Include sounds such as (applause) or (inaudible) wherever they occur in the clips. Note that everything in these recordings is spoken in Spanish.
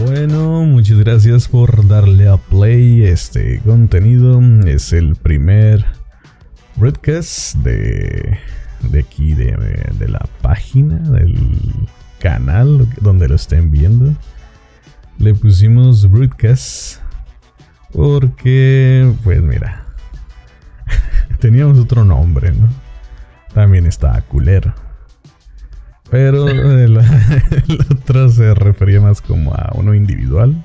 Bueno, muchas gracias por darle a play este contenido. Es el primer broadcast de, de aquí, de, de la página, del canal donde lo estén viendo. Le pusimos broadcast porque, pues mira, (laughs) teníamos otro nombre, ¿no? También estaba culero. Pero (laughs) el, otro se refería más como a uno individual.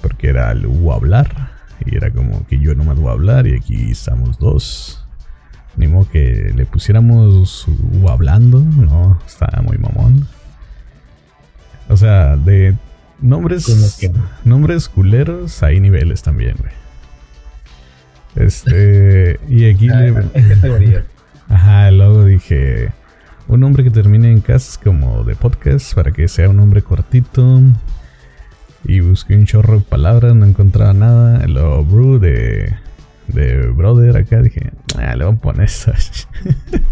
Porque era el U hablar. Y era como que yo nomás voy a hablar y aquí estamos dos. Ni modo que le pusiéramos U hablando. No, estaba muy mamón. O sea, de nombres, nombres culeros hay niveles también, güey. Este, y aquí ah, le... (laughs) Ajá, luego dije un nombre que termine en cast como de podcast para que sea un nombre cortito. Y busqué un chorro de palabras, no encontraba nada. Lo brew de, de Brother acá dije, ah, le voy a poner eso.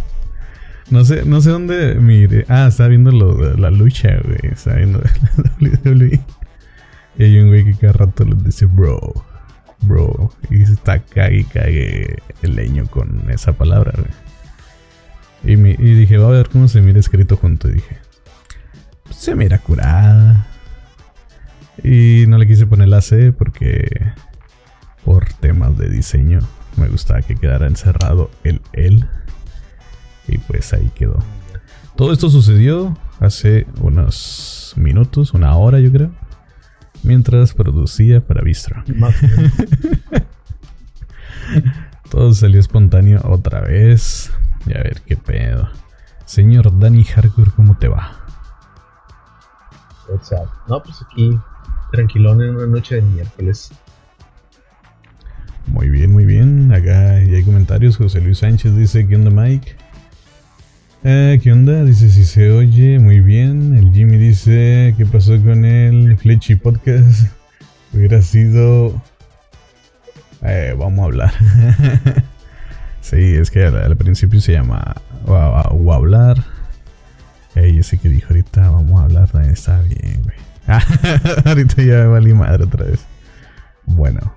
(laughs) no sé, no sé dónde mire. Ah, estaba viendo lo la lucha, güey. Estaba viendo (laughs) la WWE. Y hay un güey que cada rato le dice bro, bro. Y está cague y cague el leño con esa palabra, güey. Y, dije, va a ver cómo se mira escrito junto. Y dije, se mira curada. Y no le quise poner la C porque por temas de diseño me gustaba que quedara encerrado el él. Y pues ahí quedó. Todo esto sucedió hace unos minutos, una hora yo creo. Mientras producía para Bistro. (laughs) Todo salió espontáneo otra vez. Y a ver qué pedo. Señor Danny Hardcore, ¿cómo te va? What's up? No, pues aquí, tranquilón en una noche de miércoles. Muy bien, muy bien. Acá ya hay comentarios. José Luis Sánchez dice: ¿Qué onda, Mike? Eh, ¿Qué onda? Dice si se oye muy bien. El Jimmy dice: ¿Qué pasó con el Fletchy Podcast? (laughs) Hubiera sido. Eh, vamos a hablar. (laughs) Sí, es que al, principio se llama o, hablar. Ey, ese que dijo ahorita vamos a hablar también está bien, güey. (laughs) ahorita ya me valí madre otra vez. Bueno,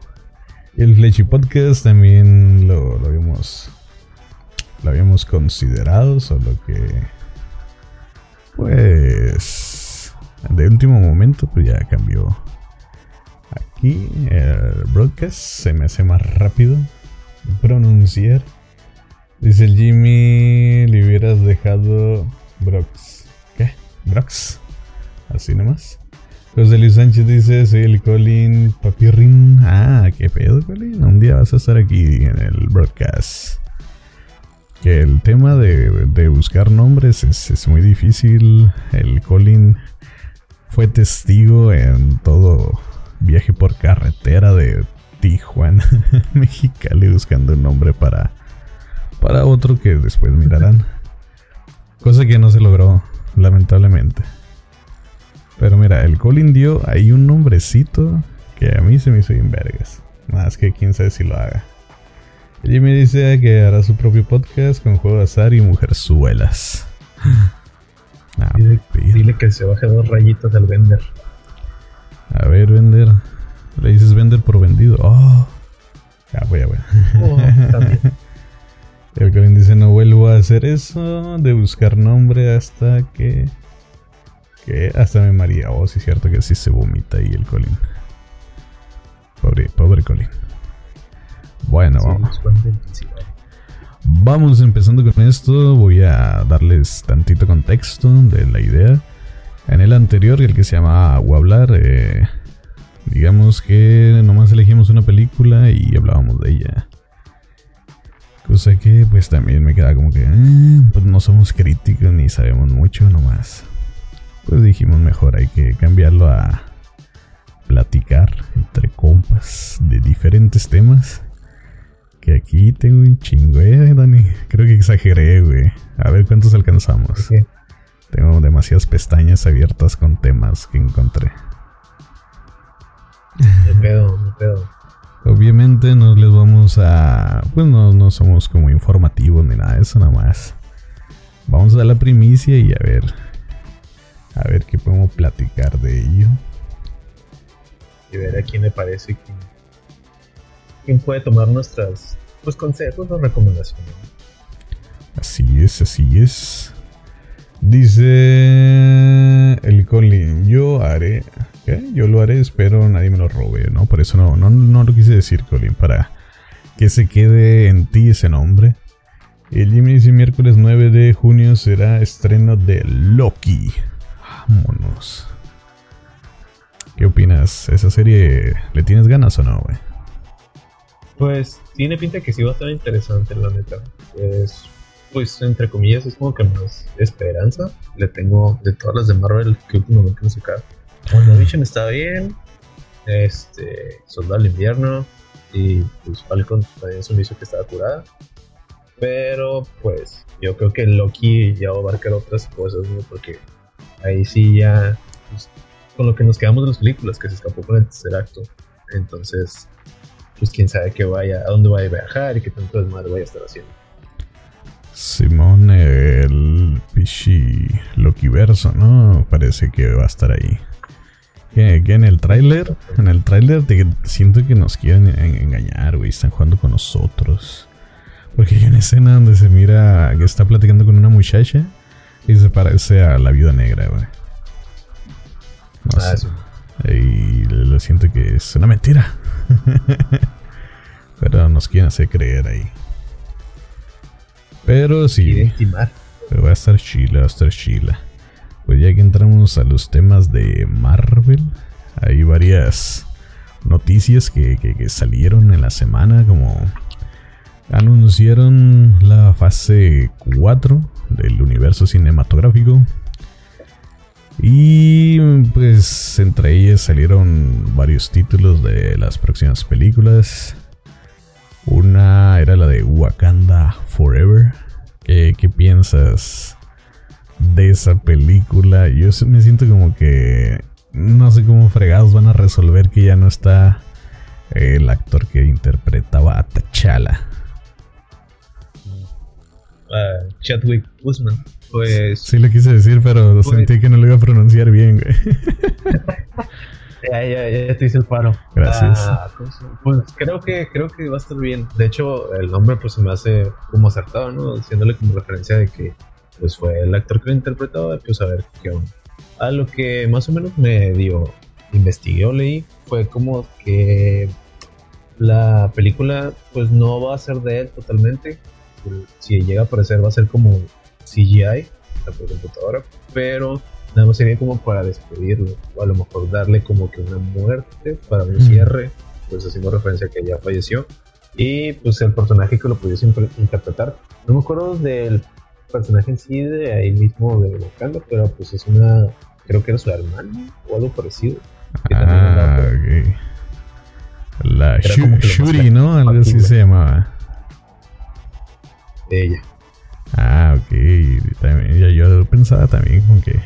el Fletchy Podcast también lo, lo habíamos lo habíamos considerado, solo que pues de último momento pues ya cambió. Aquí el broadcast se me hace más rápido pronunciar. Dice el Jimmy, le hubieras dejado Brox. ¿Qué? Brox. Así nomás. José Luis Sánchez dice, el Colin Papirrin. Ah, qué pedo, Colin. Un día vas a estar aquí en el broadcast. Que el tema de, buscar nombres es, es, muy difícil. El Colin fue testigo en todo viaje por carretera de Tijuana, (laughs) Mexicali, buscando un nombre para para otro que después mirarán. Cosa que no se logró, lamentablemente. Pero mira, el Colin dio ahí un nombrecito que a mí se me hizo bien vergas. Más que quién sabe si lo haga. Jimmy dice que hará su propio podcast con juego de azar y mujerzuelas. (laughs) Ah, dile, que se baje dos rayitas al vender. A ver, vender. Le dices vender por vendido. Oh. Ya, voy, ya, voy. Oh, también. (laughs) El Colin dice, no vuelvo a hacer eso de buscar nombre hasta que... Que hasta me maría. Oh, sí es cierto que así se vomita ahí el Colin. Pobre, pobre Colin. Bueno, vamos. Vamos empezando con esto. Voy a darles tantito contexto de la idea. En el anterior, el que se llama hablar, eh, digamos que nomás elegimos una película y hablábamos de ella. Cosa que pues también me queda como que eh, pues no somos críticos ni sabemos mucho nomás. Pues dijimos mejor hay que cambiarlo a platicar entre compas de diferentes temas. Que aquí tengo un chingo, eh, Dani. Creo que exageré, güey. A ver cuántos alcanzamos. Tengo demasiadas pestañas abiertas con temas que encontré. (laughs) Me pedo, me pedo. Obviamente no les vamos a... Pues no, no somos como informativos ni nada de eso, nada más. Vamos a dar la primicia y a ver... A ver qué podemos platicar de ello. y ver a quién le parece quién, quién puede tomar nuestras pues, consejos o recomendaciones. Así es, así es. Dice el Colin, yo haré, ¿qué? Yo lo haré, espero nadie me lo robe, ¿no? Por eso no, no, no lo quise decir, Colin, para que se quede en ti ese nombre. El Jimmy dice miércoles 9 de junio será estreno de Loki. Vámonos. ¿Qué opinas? ¿Esa serie le tienes ganas o no, güey? Pues tiene pinta que sí va a estar interesante, la neta. Es, pues, entre comillas, es como que más esperanza le tengo de todas las de Marvel que últimamente han sacado. WandaVision está bien. Este, Soldado del Invierno. Y pues Falcon también se me hizo que estaba curada. Pero pues yo creo que Loki ya va a abarcar otras cosas. Porque ahí sí ya, pues, con lo que nos quedamos de las películas, que se escapó con el tercer acto. Entonces, pues quién sabe qué vaya, a dónde vaya a viajar y qué tanto desmadre vaya a estar haciendo. Simón, el Pichi Loki verso, ¿no? Parece que va a estar ahí. Que, en el tráiler, en el tráiler siento que nos quieren engañar, güey. Están jugando con nosotros. Porque hay una escena donde se mira que está platicando con una muchacha y se parece a la viuda negra, güey. No ah, sé. Y lo siento que es una mentira. (laughs) Pero nos quieren hacer creer ahí. Pero sí. Pero va a estar chila, va a estar chila. Pues ya que entramos a los temas de Marvel, hay varias noticias que, que salieron en la semana, como anunciaron la fase 4 del universo cinematográfico. Y pues entre ellas salieron varios títulos de las próximas películas. Una era la de Wakanda Forever. ¿Qué, piensas de esa película? Yo me siento como que no sé cómo fregados van a resolver que ya no está el actor que interpretaba a T'Challa. Chadwick Boseman. Pues. Sí, lo quise decir, pero pues, sentí que no lo iba a pronunciar bien, güey. (laughs) ya, ya, ya te hice el paro. Gracias. Ah, pues, pues, creo que creo que va a estar bien. De hecho, el nombre pues se me hace como acertado, ¿no? Diciéndole como referencia de que pues fue el actor que lo interpretó, pues a ver qué onda. A lo que más o menos me dio, investigué o leí, fue como que la película pues no va a ser de él totalmente, si llega a aparecer va a ser como CGI, por computadora, pero nada más sería como para despedirlo, o a lo mejor darle como que una muerte para un cierre, pues haciendo referencia a que ya falleció, y pues el personaje que lo pudiese interpretar, no me acuerdo del personaje en sí de ahí mismo de Wakanda, pero pues es una, creo que era su hermano o algo parecido. Ah, La Shuri, ¿no? Algo así se llamaba de ella. Ah, ok. También, yo, pensaba también con que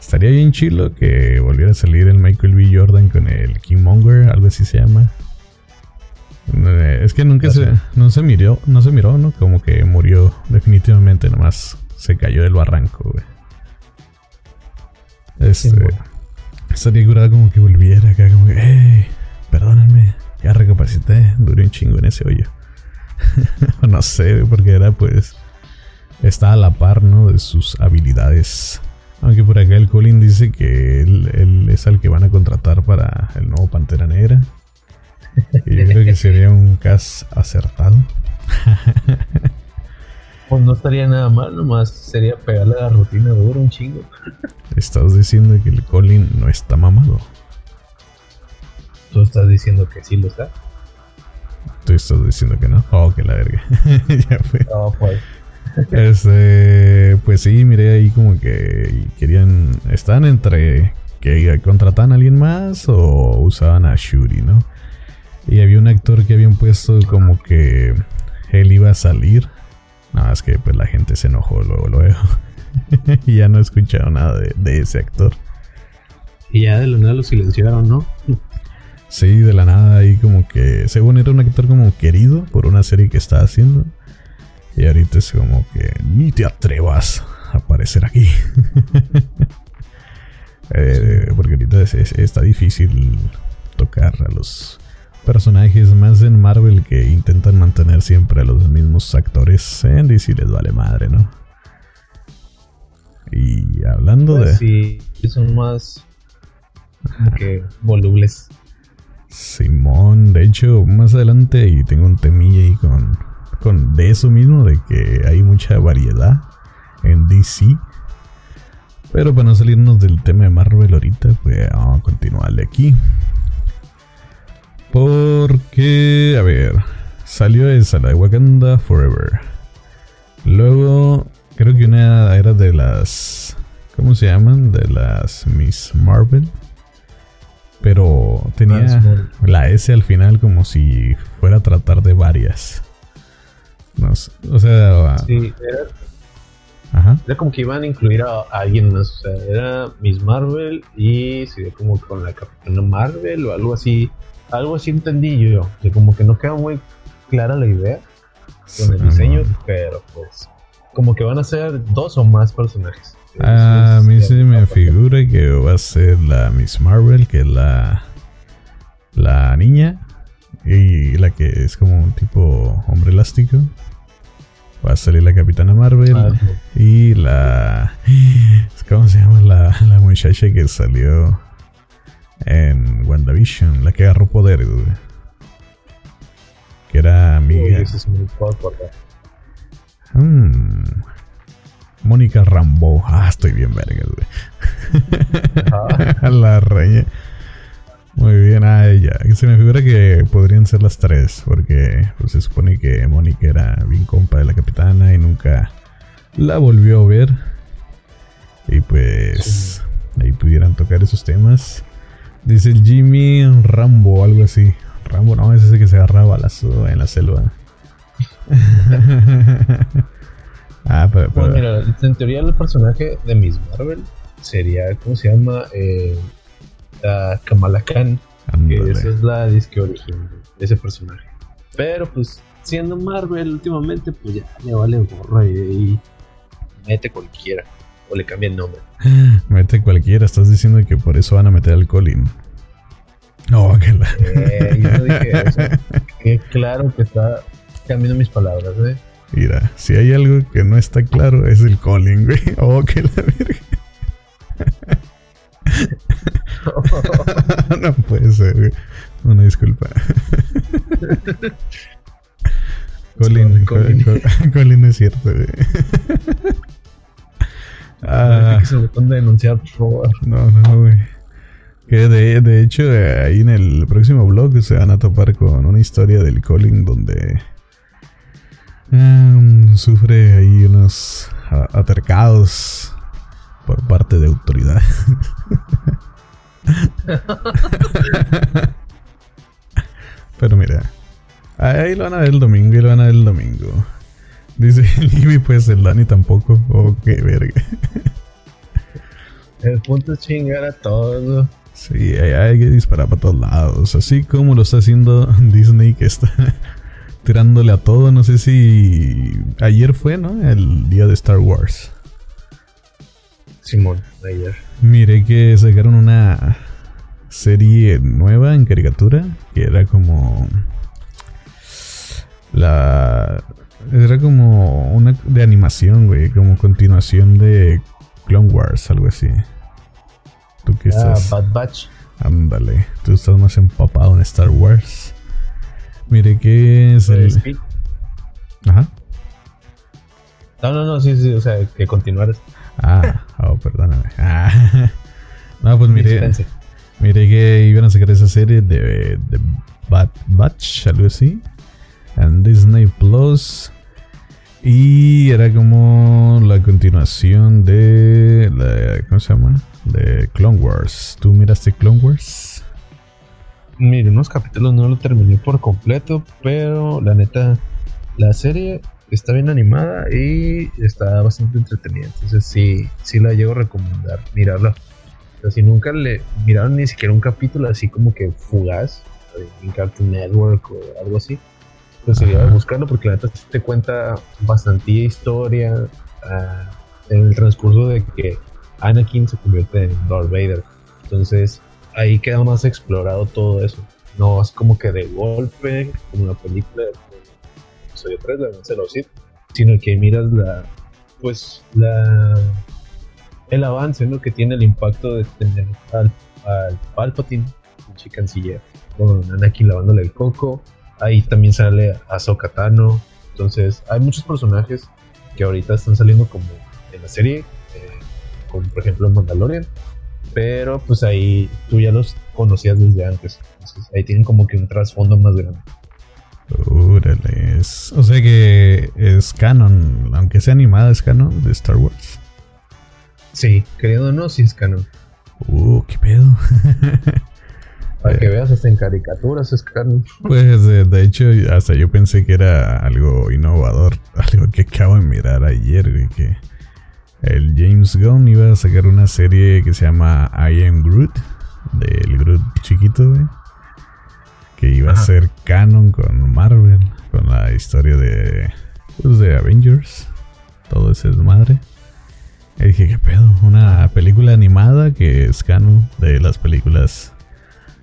estaría bien chilo que volviera a salir el Michael B. Jordan con el Monger, algo así se llama. Eh, es que nunca se, no se miró, no se miró, ¿no? Como que murió definitivamente, nomás se cayó del barranco, güey. Este, estaría curado como que volviera acá, como que, hey, perdónenme, ya recapacité, duré un chingo en ese hoyo. (laughs) no sé, porque era pues. Está a la par, ¿no? De sus habilidades. Aunque por acá el Colin dice que él, es al que van a contratar para el nuevo Pantera Negra. Yo creo que sería un cast acertado. (laughs) Pues no estaría nada mal, nomás sería pegarle a la rutina duro un chingo. Estás diciendo que el Colin no está mamado. Tú estás diciendo que sí lo está. Tú estás diciendo que no. Oh, que la verga. (laughs) ya fue. No, pues. Este, pues sí, miré ahí como que querían. Están entre que contratan a alguien más o usaban a Shuri, ¿no? Y había un actor que habían puesto como que él iba a salir. Nada más que pues la gente se enojó luego, luego. (laughs) y ya no escucharon nada de, de, ese actor. Y ya de la nada lo silenciaron, ¿no? Sí, de la nada ahí como que, según era un actor como querido por una serie que está haciendo. Y ahorita es como que ni te atrevas a aparecer aquí. (laughs) Eh, porque ahorita está difícil tocar a los personajes más en Marvel que intentan mantener siempre a los mismos actores. En DC les vale madre, ¿no? Y hablando de. Sí, son más que volubles. Simón, de hecho, más adelante y tengo un temilla ahí con, con de eso mismo, de que hay mucha variedad en DC. Pero para no salirnos del tema de Marvel ahorita, pues vamos a continuarle aquí. Porque, a ver, salió esa, la de Wakanda Forever. Luego, creo que una era de las. ¿Cómo se llaman? De las Miss Marvel. Pero tenía la S al final como si fuera a tratar de varias. No sé, o sea, Sí, era, ajá. era como que iban a incluir a, a alguien más. O sea, era Miss Marvel y se dio como con la Capitana Marvel o algo así. Algo así entendí yo. Que como que no queda muy clara la idea con el diseño, pero pues como que van a ser dos o más personajes. Ah, a mí se me figura que va a ser la Miss Marvel, que es la, la niña, y la que es como un tipo hombre elástico. Va a salir la Capitana Marvel Ah, y la... ¿Cómo se llama la, la muchacha que salió en WandaVision? La que agarró poder, güey. Que era Uy, amiga... ese acordar. Mm. Mónica Rambo. Ah, estoy bien verga, güey. Ajá. (laughs) la reña. Muy bien, ah, ella. Se me figura que podrían ser las tres, porque pues, se supone que Mónica era bien compa de la capitana y nunca la volvió a ver. Y pues ahí pudieran tocar esos temas. Dice el Jimmy Rambo, algo así. Rambo, no, es ese que se agarra a balazo en la selva. (laughs) ah, pero, pero- mira, en teoría el personaje de Miss Marvel sería, ¿cómo se llama? Eh, la Kamala Khan, que esa es la disque origen de ese personaje. Pero pues siendo Marvel últimamente, pues ya le vale gorra y, y mete cualquiera. O le cambia el nombre. (gasps) Mete cualquiera, estás diciendo que por eso van a meter al Colin. No, que la. Eh, yo no dije eso. (laughs) Que claro que está cambiando mis palabras, ¿eh? Mira, si hay algo que no está claro es el Colin, güey. (laughs) Oh, que la verga. (laughs) no puede ser, güey. Una disculpa. Colin, Colin. Colin, Colin es cierto, güey. Ah, que se me pueden denunciar, por favor. no, no, güey. Que de, de hecho, eh, ahí en el próximo blog se van a topar con una historia del Colin donde um, sufre ahí unos a- atercados por parte de autoridad. (laughs) (laughs) Pero mira, ahí lo van a ver el domingo y lo van a ver el domingo. Dice (laughs) Libby, pues el Dani tampoco. Oh, qué verga. El punto es chingar a todos. Sí, hay, hay que disparar para todos lados. Así como lo está haciendo (laughs) Disney, que está (laughs) tirándole a todo. No sé si ayer fue, ¿no? El día de Star Wars. Simón, ayer. Miré que sacaron una serie nueva en caricatura que era como la era como una de animación, güey, como continuación de Clone Wars, algo así. Tú que Ah, estás Bad Batch. Ándale, tú estás más empapado en Star Wars. Mire que es el. Speed. Ajá. No, no, no, sí, sí, o sea, que continuaras. Ah, oh, perdóname. Ah. (laughs) No, pues mire, mire que iban a sacar esa serie de, de Bad Batch, algo así. En Disney Plus. Y era como la continuación de. La, ¿Cómo se llama? De Clone Wars. ¿Tú miraste Clone Wars? Mire, unos capítulos no lo terminé por completo, pero la neta, la serie está bien animada y está bastante entretenida. Entonces sí, sí la llego a recomendar, mirarla. Si nunca le miraron ni siquiera un capítulo así como que fugaz en Cartoon Network o algo así, pues Ajá. buscarlo porque la neta te cuenta bastante historia ah, en el transcurso de que Anakin se convierte en Darth Vader. Entonces, ahí queda más explorado todo eso. No es como que de golpe, como la película de episodio 3, la de los sino que miras la, pues, la, el avance, ¿no? Que tiene el impacto de tener al, al Palpatine, el canciller, con Anakin lavándole el coco. Ahí también sale Ahsoka Tano. Entonces, hay muchos personajes que ahorita están saliendo como en la serie, eh, como por ejemplo Mandalorian, pero pues ahí tú ya los conocías desde antes. Entonces, ahí tienen como que un trasfondo más grande. Órale, o sea que es canon, aunque sea animada, es canon de Star Wars. Sí, querido no, sí es canon. Uh, qué pedo. (laughs) Para que veas, hasta en caricaturas es. Pues de, hecho, hasta yo pensé que era algo innovador, (laughs) algo que acabo de mirar ayer, que el James Gunn iba a sacar una serie que se llama I Am Groot, del Groot chiquito, güey que iba a ser canon con Marvel, con la historia de, pues, de Avengers, todo ese desmadre. Y dije, ¿qué pedo? Una película animada que es canon de las películas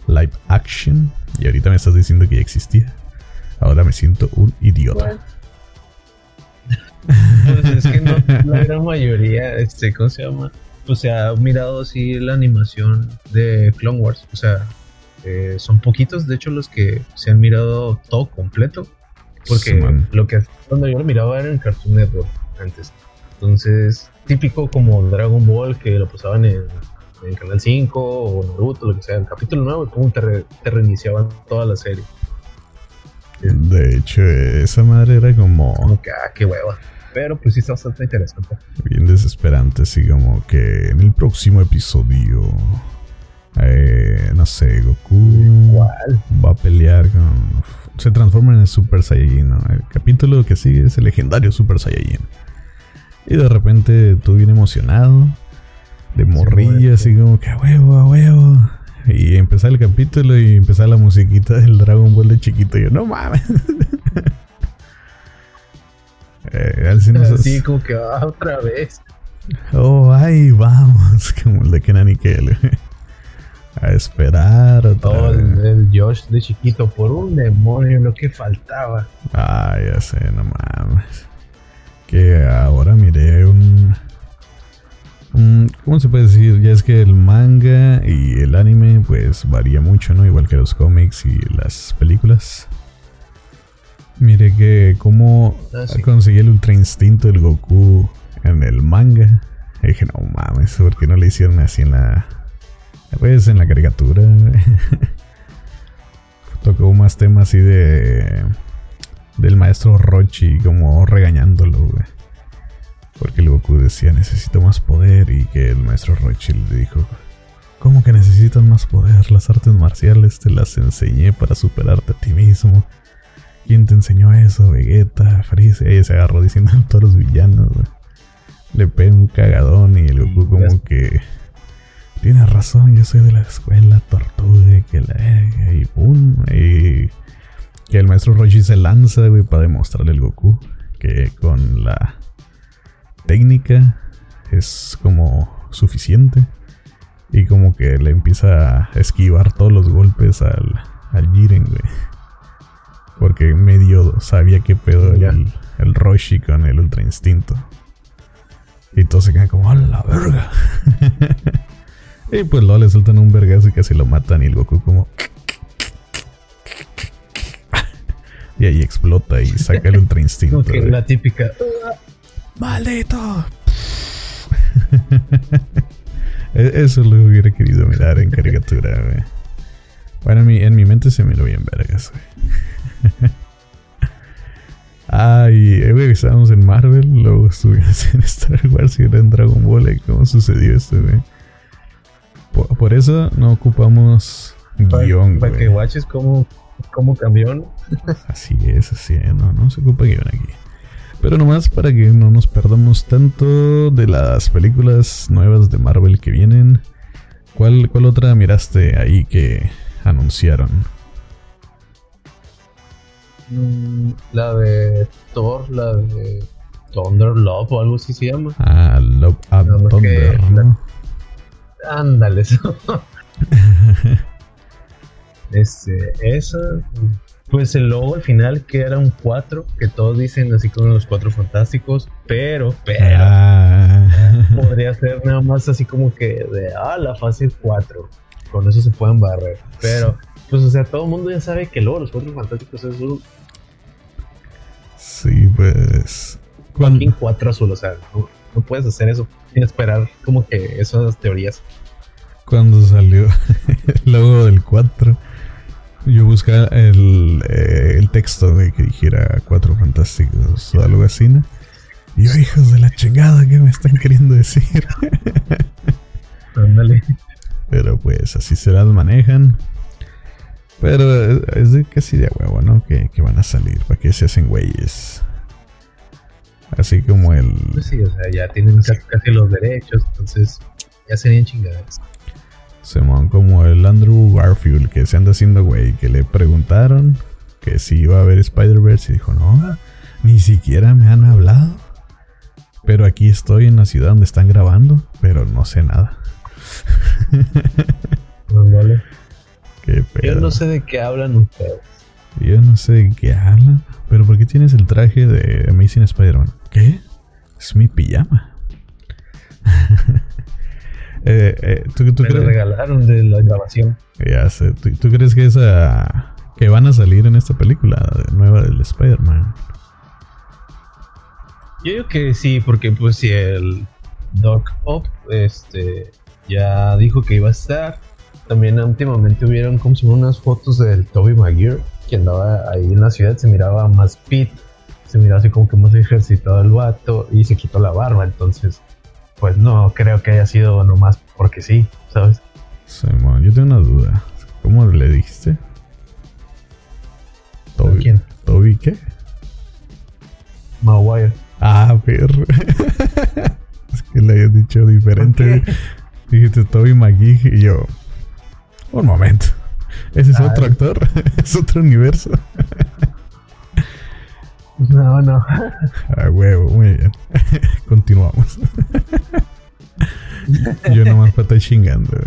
live action. Y ahorita me estás diciendo que ya existía. Ahora me siento un idiota. (laughs) Pues es que no, (laughs) la gran mayoría, este, ¿cómo se llama? O sea, ha mirado así la animación de Clone Wars. O sea, eh, son poquitos, de hecho, los que se han mirado todo completo. Porque lo que cuando yo lo miraba era en Cartoon Network antes. Entonces, típico como Dragon Ball que lo pasaban en, en Canal 5 o Naruto, lo que sea, el capítulo nuevo, como te, te reiniciaban toda la serie. De hecho, esa madre era como. Como que, ah, qué hueva. Pero pues sí está bastante interesante. Bien desesperante, así como que en el próximo episodio eh, no sé, Goku va a pelear con. Se transforma en el Super Saiyajin. ¿no? El capítulo que sigue es el legendario Super Saiyajin. Y de repente tú bien emocionado, de morrilla, así como que a huevo, a huevo. Y empezar el capítulo y empezar la musiquita del Dragon Ball de chiquito. Y yo, no mames. (laughs) eh, así, como que ah, otra vez. Oh, ay, vamos. (laughs) Como el de Kenan y (laughs) a esperar Todo el, Josh de chiquito por un demonio, lo que faltaba. Ah, ya sé, no mames. Que ahora miré un. ¿Cómo se puede decir? Ya es que el manga y el anime, pues varía mucho, ¿no? Igual que los cómics y las películas. Mire que cómo ah, conseguí el ultra instinto del Goku en el manga. Y dije, no mames, ¿por qué no le hicieron así en la, pues en la caricatura (laughs) tocó más temas así de del maestro Rochi como regañándolo, Porque el Goku decía necesito más poder y que el maestro Rochi le dijo, ¿cómo que necesitas más poder? Las artes marciales te las enseñé para superarte a ti mismo. ¿Quién te enseñó eso? Vegeta, Freeze. Y se agarró diciendo a (laughs) todos los villanos, Le pega un cagadón y el Goku como que tienes razón, yo soy de la escuela tortuga, que la y pum, y que el maestro Roshi se lanza, güey, para demostrarle al Goku que con la técnica es como suficiente y como que le empieza a esquivar todos los golpes al, al Jiren, güey. Porque medio sabía que pedo el, el Roshi con el Ultra Instinto. Y todos se quedan como, ¡a la verga! (laughs) Y pues luego le sueltan un vergazo y casi lo matan y el Goku como... (laughs) Y ahí explota y saca el ultra (laughs) instinto. la típica... ¡Maldito! (laughs) E-, eso lo hubiera querido mirar en caricatura, (laughs) güey. Bueno, en mi, en mi mente se miró bien vergas, güey. (laughs) Ay, güey, estábamos en Marvel, luego estuvimos en Star Wars y ahora en Dragon Ball. ¿Cómo sucedió esto, güey? Por, eso no ocupamos guion, Para que watches como, como camión. así es, así es. No, no se ocupa guion aquí. Pero nomás para que no nos perdamos tanto de las películas nuevas de Marvel que vienen. ¿Cuál, cuál otra miraste ahí que anunciaron? Mm, la de Thor, la de Thunder Love o algo así se llama. Ah, Love and Thunder. Ándale, eso. (laughs) este, eso. Pues el logo al final que era un 4, que todos dicen así como los 4 fantásticos, pero, pero, ah. podría ser nada más así como que de, ah, la fase 4, con eso se pueden barrer, pero, pues o sea, todo el mundo ya sabe que luego los 4 fantásticos es un... Sí, pues... Cuando... 4 azul, o sea, no puedes hacer eso sin esperar como que esas teorías. Cuando salió (laughs) el logo del 4, yo buscaba el, eh, el texto de que dijera Cuatro Fantásticos o algo así, ¿no? Y yo, hijos de la chingada, ¿qué me están queriendo decir? (laughs) Ándale. Pero pues así se las manejan. Pero es de casi de huevo, ¿no? Que, que van a salir, para que se hacen güeyes. Así como el. Pues sí, o sea, ya tienen casi los derechos, entonces ya serían chingadas. Simón, como el Andrew Garfield que se anda haciendo güey, que le preguntaron que si iba a ver Spider-Verse y dijo, no, ni siquiera me han hablado. Pero aquí estoy en la ciudad donde están grabando, pero no sé nada. (laughs) vale. Qué pedo. Yo no sé de qué hablan ustedes. Yo no sé de qué hablan. Pero ¿por qué tienes el traje de Amazing Spider-Man? ¿Qué? Es mi pijama. (laughs) eh, eh, ¿tú, tú Me crees? regalaron de la grabación. Ya sé. ¿Tú, crees que esa que van a salir en esta película nueva del Spider-Man? Yo digo que sí, porque pues si el Doc Ock este, ya dijo que iba a estar. También últimamente hubieron como si unas fotos del Toby Maguire que andaba ahí en la ciudad, se miraba más pit se mira así como que más ejercitado el vato y se quitó la barba, entonces pues no creo que haya sido nomás porque sí, ¿sabes? yo tengo una duda. ¿Cómo le dijiste? Toby, ¿Quién? ¿Toby qué? Maguire. Ah, perro. (laughs) es que le había dicho diferente. Dijiste Toby McGee y yo. Un momento. Ese es otro actor. (laughs) es otro universo. No, no. A huevo, muy bien. (laughs) Continuamos. Yo nomás para estar chingando,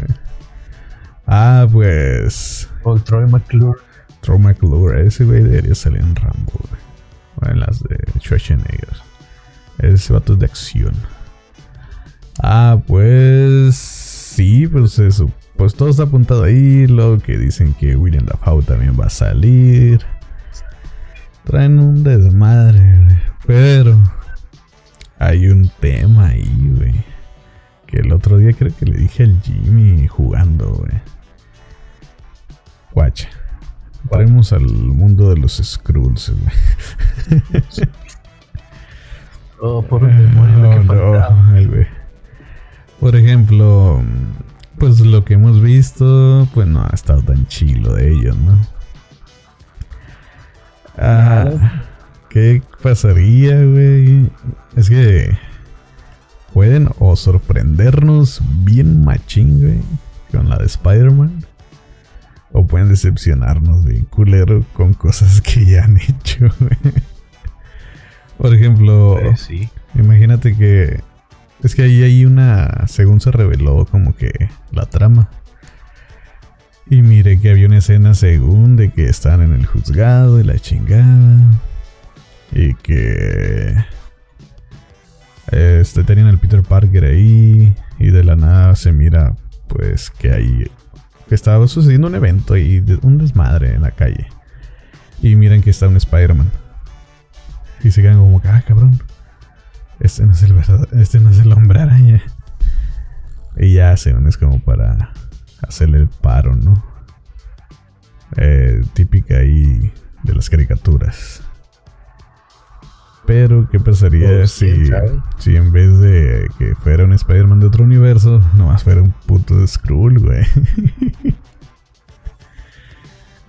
Ah, pues. O Troy McClure. Troy McClure, ese güey debería salir en Rambo, güey. O en las de Schwarzenegger. Ese vato es de acción. Ah, pues. Sí, pues eso. Pues todo está apuntado ahí. Lo que dicen que William Dafoe también va a salir. Traen un desmadre, güey. Pero hay un tema ahí, güey. Que el otro día creo que le dije al Jimmy jugando, güey. Guacha. Entremos al mundo de los Skrulls, güey. oh, por no, no, Por ejemplo, pues lo que hemos visto, pues no ha estado tan chilo de ellos, ¿no? Ah, ¿Qué pasaría, güey? Es que pueden o sorprendernos bien machín, güey, con la de Spider-Man. O pueden decepcionarnos bien culero con cosas que ya han hecho, (laughs) güey. Por ejemplo, eh, sí. imagínate que es que ahí hay una, según se reveló como que la trama y mire que había una escena según de que están en el juzgado y la chingada. Y que... Este, tenían al Peter Parker ahí. Y de la nada se mira pues que hay... Que estaba sucediendo un evento y un desmadre en la calle. Y miren que está un Spider-Man. Y se quedan como ah, cabrón. Este no es el verdad, este no es el hombre araña. Y ya se es como para hacerle el paro, ¿no? Eh, típica ahí de las caricaturas. Pero, ¿qué pasaría oh, si, si en vez de que fuera un Spider-Man de otro universo, nomás fuera un puto de Skrull, güey? (laughs)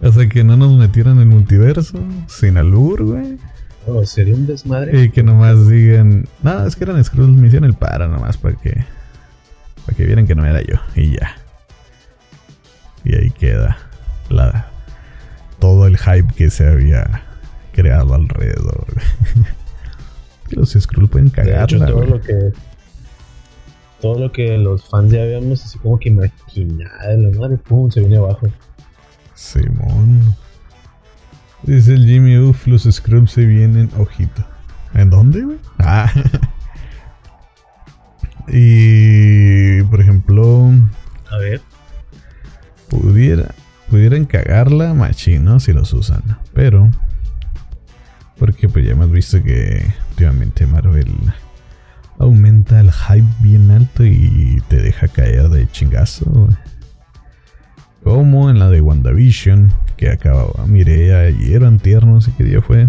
o sea, que no nos metieran en el multiverso, sin albur, güey. Oh, sería un desmadre. Y que nomás digan, no, es que eran Skrulls, me hicieron el para nomás para que, para que vieran que no era yo, y ya. Y ahí queda la, todo el hype que se había creado alrededor. (laughs) Los Skrull pueden cagar. todo lo que todo lo que los fans ya habíamos así como que imaginado de la madre, pum, se viene abajo. Simón. Dice el Jimmy, uff, los Scrubs se vienen, ojito. ¿En dónde, güey? Ah. (laughs) y, por ejemplo... A ver. Pudiera, pudieran cagarla machino si los usan. Pero... Porque pues ya hemos visto que últimamente Marvel aumenta el hype bien alto y te deja caer de chingazo. Como en la de WandaVision, que acababa, miré ayer o antier, no sé qué día fue.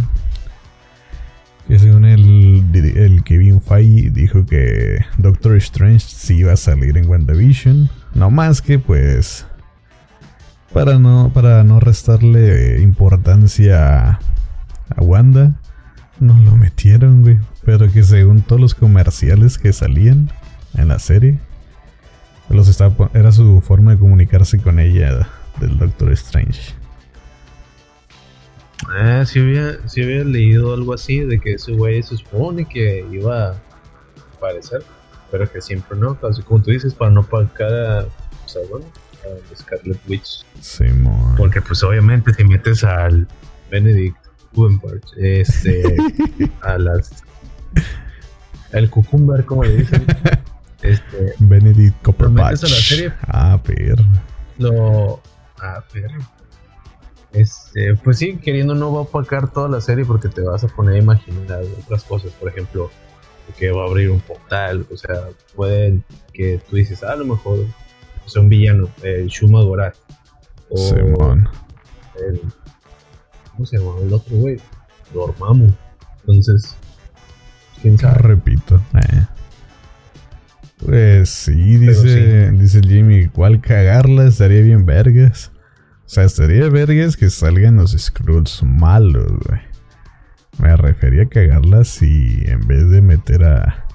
Que según el, el Kevin Feige dijo que Doctor Strange sí iba a salir en WandaVision. No más que pues para no, para no restarle importancia a Wanda, no lo metieron, güey. Pero que según todos los comerciales que salían en la serie, los estaba, era su forma de comunicarse con ella del Doctor Strange. Ah, sí había, había leído algo así de que ese güey se supone que iba a aparecer, pero que siempre no, así como tú dices, para no pagar a, o a Scarlet Witch. Sí, Porque pues obviamente si metes al Benedict Cumberbatch, este, (laughs) a las el cucumber, como le dicen. (laughs) Este, Benedict Cumberbatch. A la serie. Ah, perro. Lo. Ah, perro. Este, pues sí, queriendo no va a opacar toda la serie porque te vas a poner a imaginar otras cosas. Por ejemplo, que va a abrir un portal. O sea, pueden que tú dices, ah, a lo mejor es un villano, el Shuma Gorat. O Simón. El, ¿Cómo se llama? El otro güey. Dormammu. Entonces, ¿Quién sabe? Repito. Eh. Pues sí dice, dice Jimmy, ¿cuál cagarla? Estaría bien vergas. O sea, estaría vergas que salgan los Skrulls malos, güey. Me refería a cagarla si en vez de meter a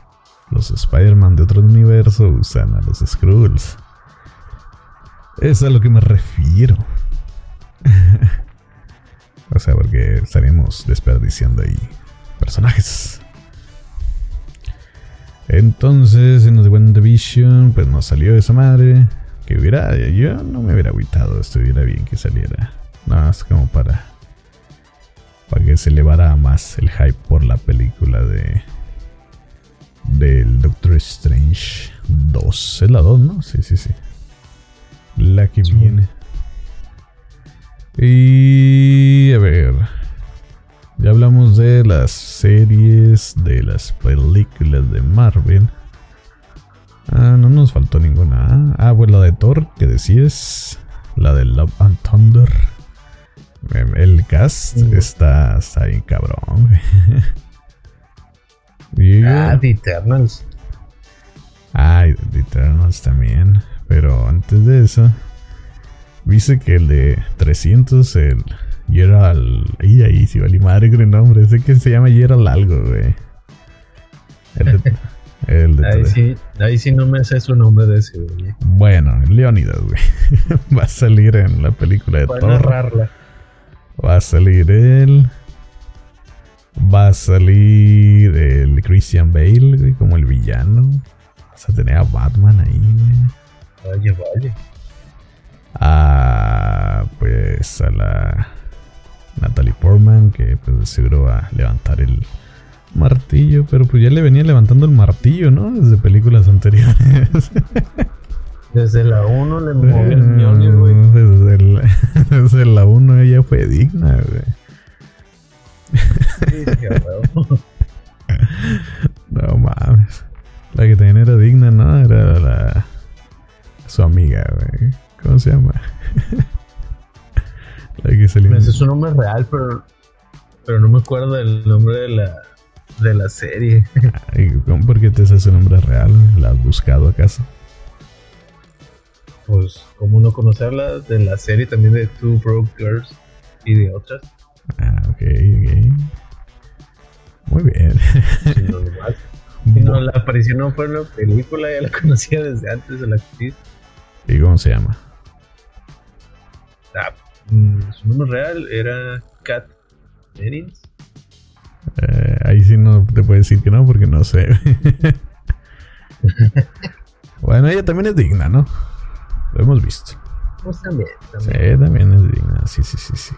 los Spider-Man de otro universo usan a los Skrulls. Es a lo que me refiero. o sea, porque estaríamos desperdiciando ahí personajes. Entonces, en los de WandaVision, pues nos salió esa madre. Que hubiera, yo no me hubiera agüitado, estuviera bien que saliera. Nada más como para. Para que se elevara más el hype por la película de. Del Doctor Strange 2. Es la 2, ¿no? Sí, sí, sí. La que viene. Y. A ver. Ya hablamos de las series, de las películas de Marvel. Ah, no nos faltó ninguna. Ah, pues la de Thor, que decías. La de Love and Thunder. Em, el cast está, está bien cabrón. (laughs) ah, The Eternals. Ah, The Eternals también. Pero antes de eso, dice que el de 300, el Gerald. Y ahí sí vale madre con el nombre. Sé que se llama Gerald algo, güey. El de, ahí, sí, ahí sí no me sé su nombre de ese, güey. Bueno, Leonidas, güey. (laughs) Va a salir en la película de Thor. Va a salir él. Va a salir el Christian Bale, güey, como el villano. Vas a tener a Batman ahí, güey. Vaya, vaya. Ah, pues a la Natalie Portman, que pues seguro va a levantar el martillo, pero pues ya le venía levantando el martillo, ¿no? Desde películas anteriores. (laughs) Desde la 1 le movió el Mjolnir, güey. Desde, (laughs) desde, la 1 ella fue digna, güey. (laughs) no mames. La que también era digna, ¿no? Era la... Su amiga, güey. ¿Cómo se llama? (laughs) Ese es su nombre real, pero, pero no me acuerdo del nombre de la, de la serie. (laughs) ¿Por qué te hace su nombre real? ¿La has buscado acaso? Pues, ¿cómo no conocerla? De la serie también de Two Broke Girls y de otras. Ah, ok, ok. Muy bien. (laughs) no, la aparición no fue en la película, ya la conocía desde antes de la actriz. ¿Y cómo se llama? Ah, Mm, su nombre real era Kat Merins. Eh, ahí sí no te puedo decir que no, porque no sé. (laughs) Bueno, ella también es digna, ¿no? Lo hemos visto. Pues también, Sí, también es digna. Sí, sí, sí, sí.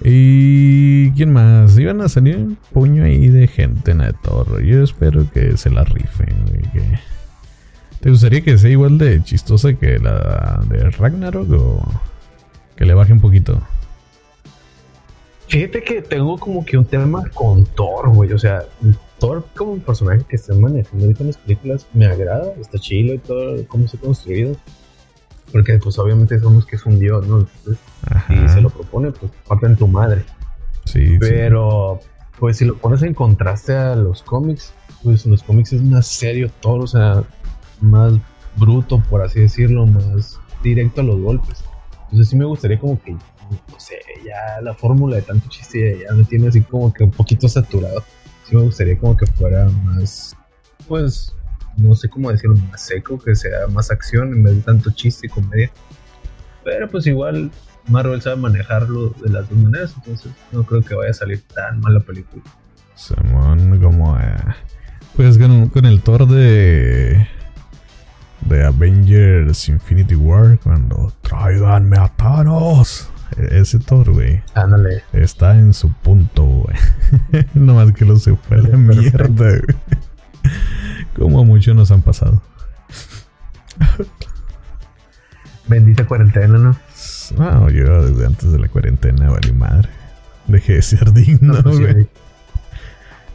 ¿Y quién más? Iban a salir un puño ahí de gente en la Thor. Yo espero que se la rifen, güey. que- ¿Te gustaría que sea igual de chistosa que la de Ragnarok o que le baje un poquito? Fíjate que tengo como que un tema con Thor, güey. O sea, Thor como un personaje que están manejando ahorita en las películas me agrada, está chido y todo, cómo se ha construido. Porque pues obviamente sabemos que es un dios, ¿no? Entonces, si se lo propone, pues parten tu madre. Sí, sí. Pero, pues si lo pones en contraste a los cómics, pues en los cómics es más serio todo, o sea, más bruto, por así decirlo, más directo a los golpes. Entonces sí me gustaría como que, no sé, ya la fórmula de tanto chiste ya me tiene así como que un poquito saturado. Sí me gustaría como que fuera más, pues, no sé cómo decirlo, más seco, que sea más acción en vez de tanto chiste y comedia. Pero pues igual Marvel sabe manejarlo de las dos maneras, entonces no creo que vaya a salir tan mal la película. Simón, como. eh, pues con, con el Thor de. De Avengers Infinity War, cuando. ¡Tráiganme a Thanos! E- Ese Thor, güey. Ándale. Está en su punto, güey. (laughs) no más que lo se fue a la mierda, güey. Como muchos nos han pasado. Bendita cuarentena, ¿no? No, yo desde antes de la cuarentena, vale madre. Dejé de ser digno, No, pues sí, güey. ahí.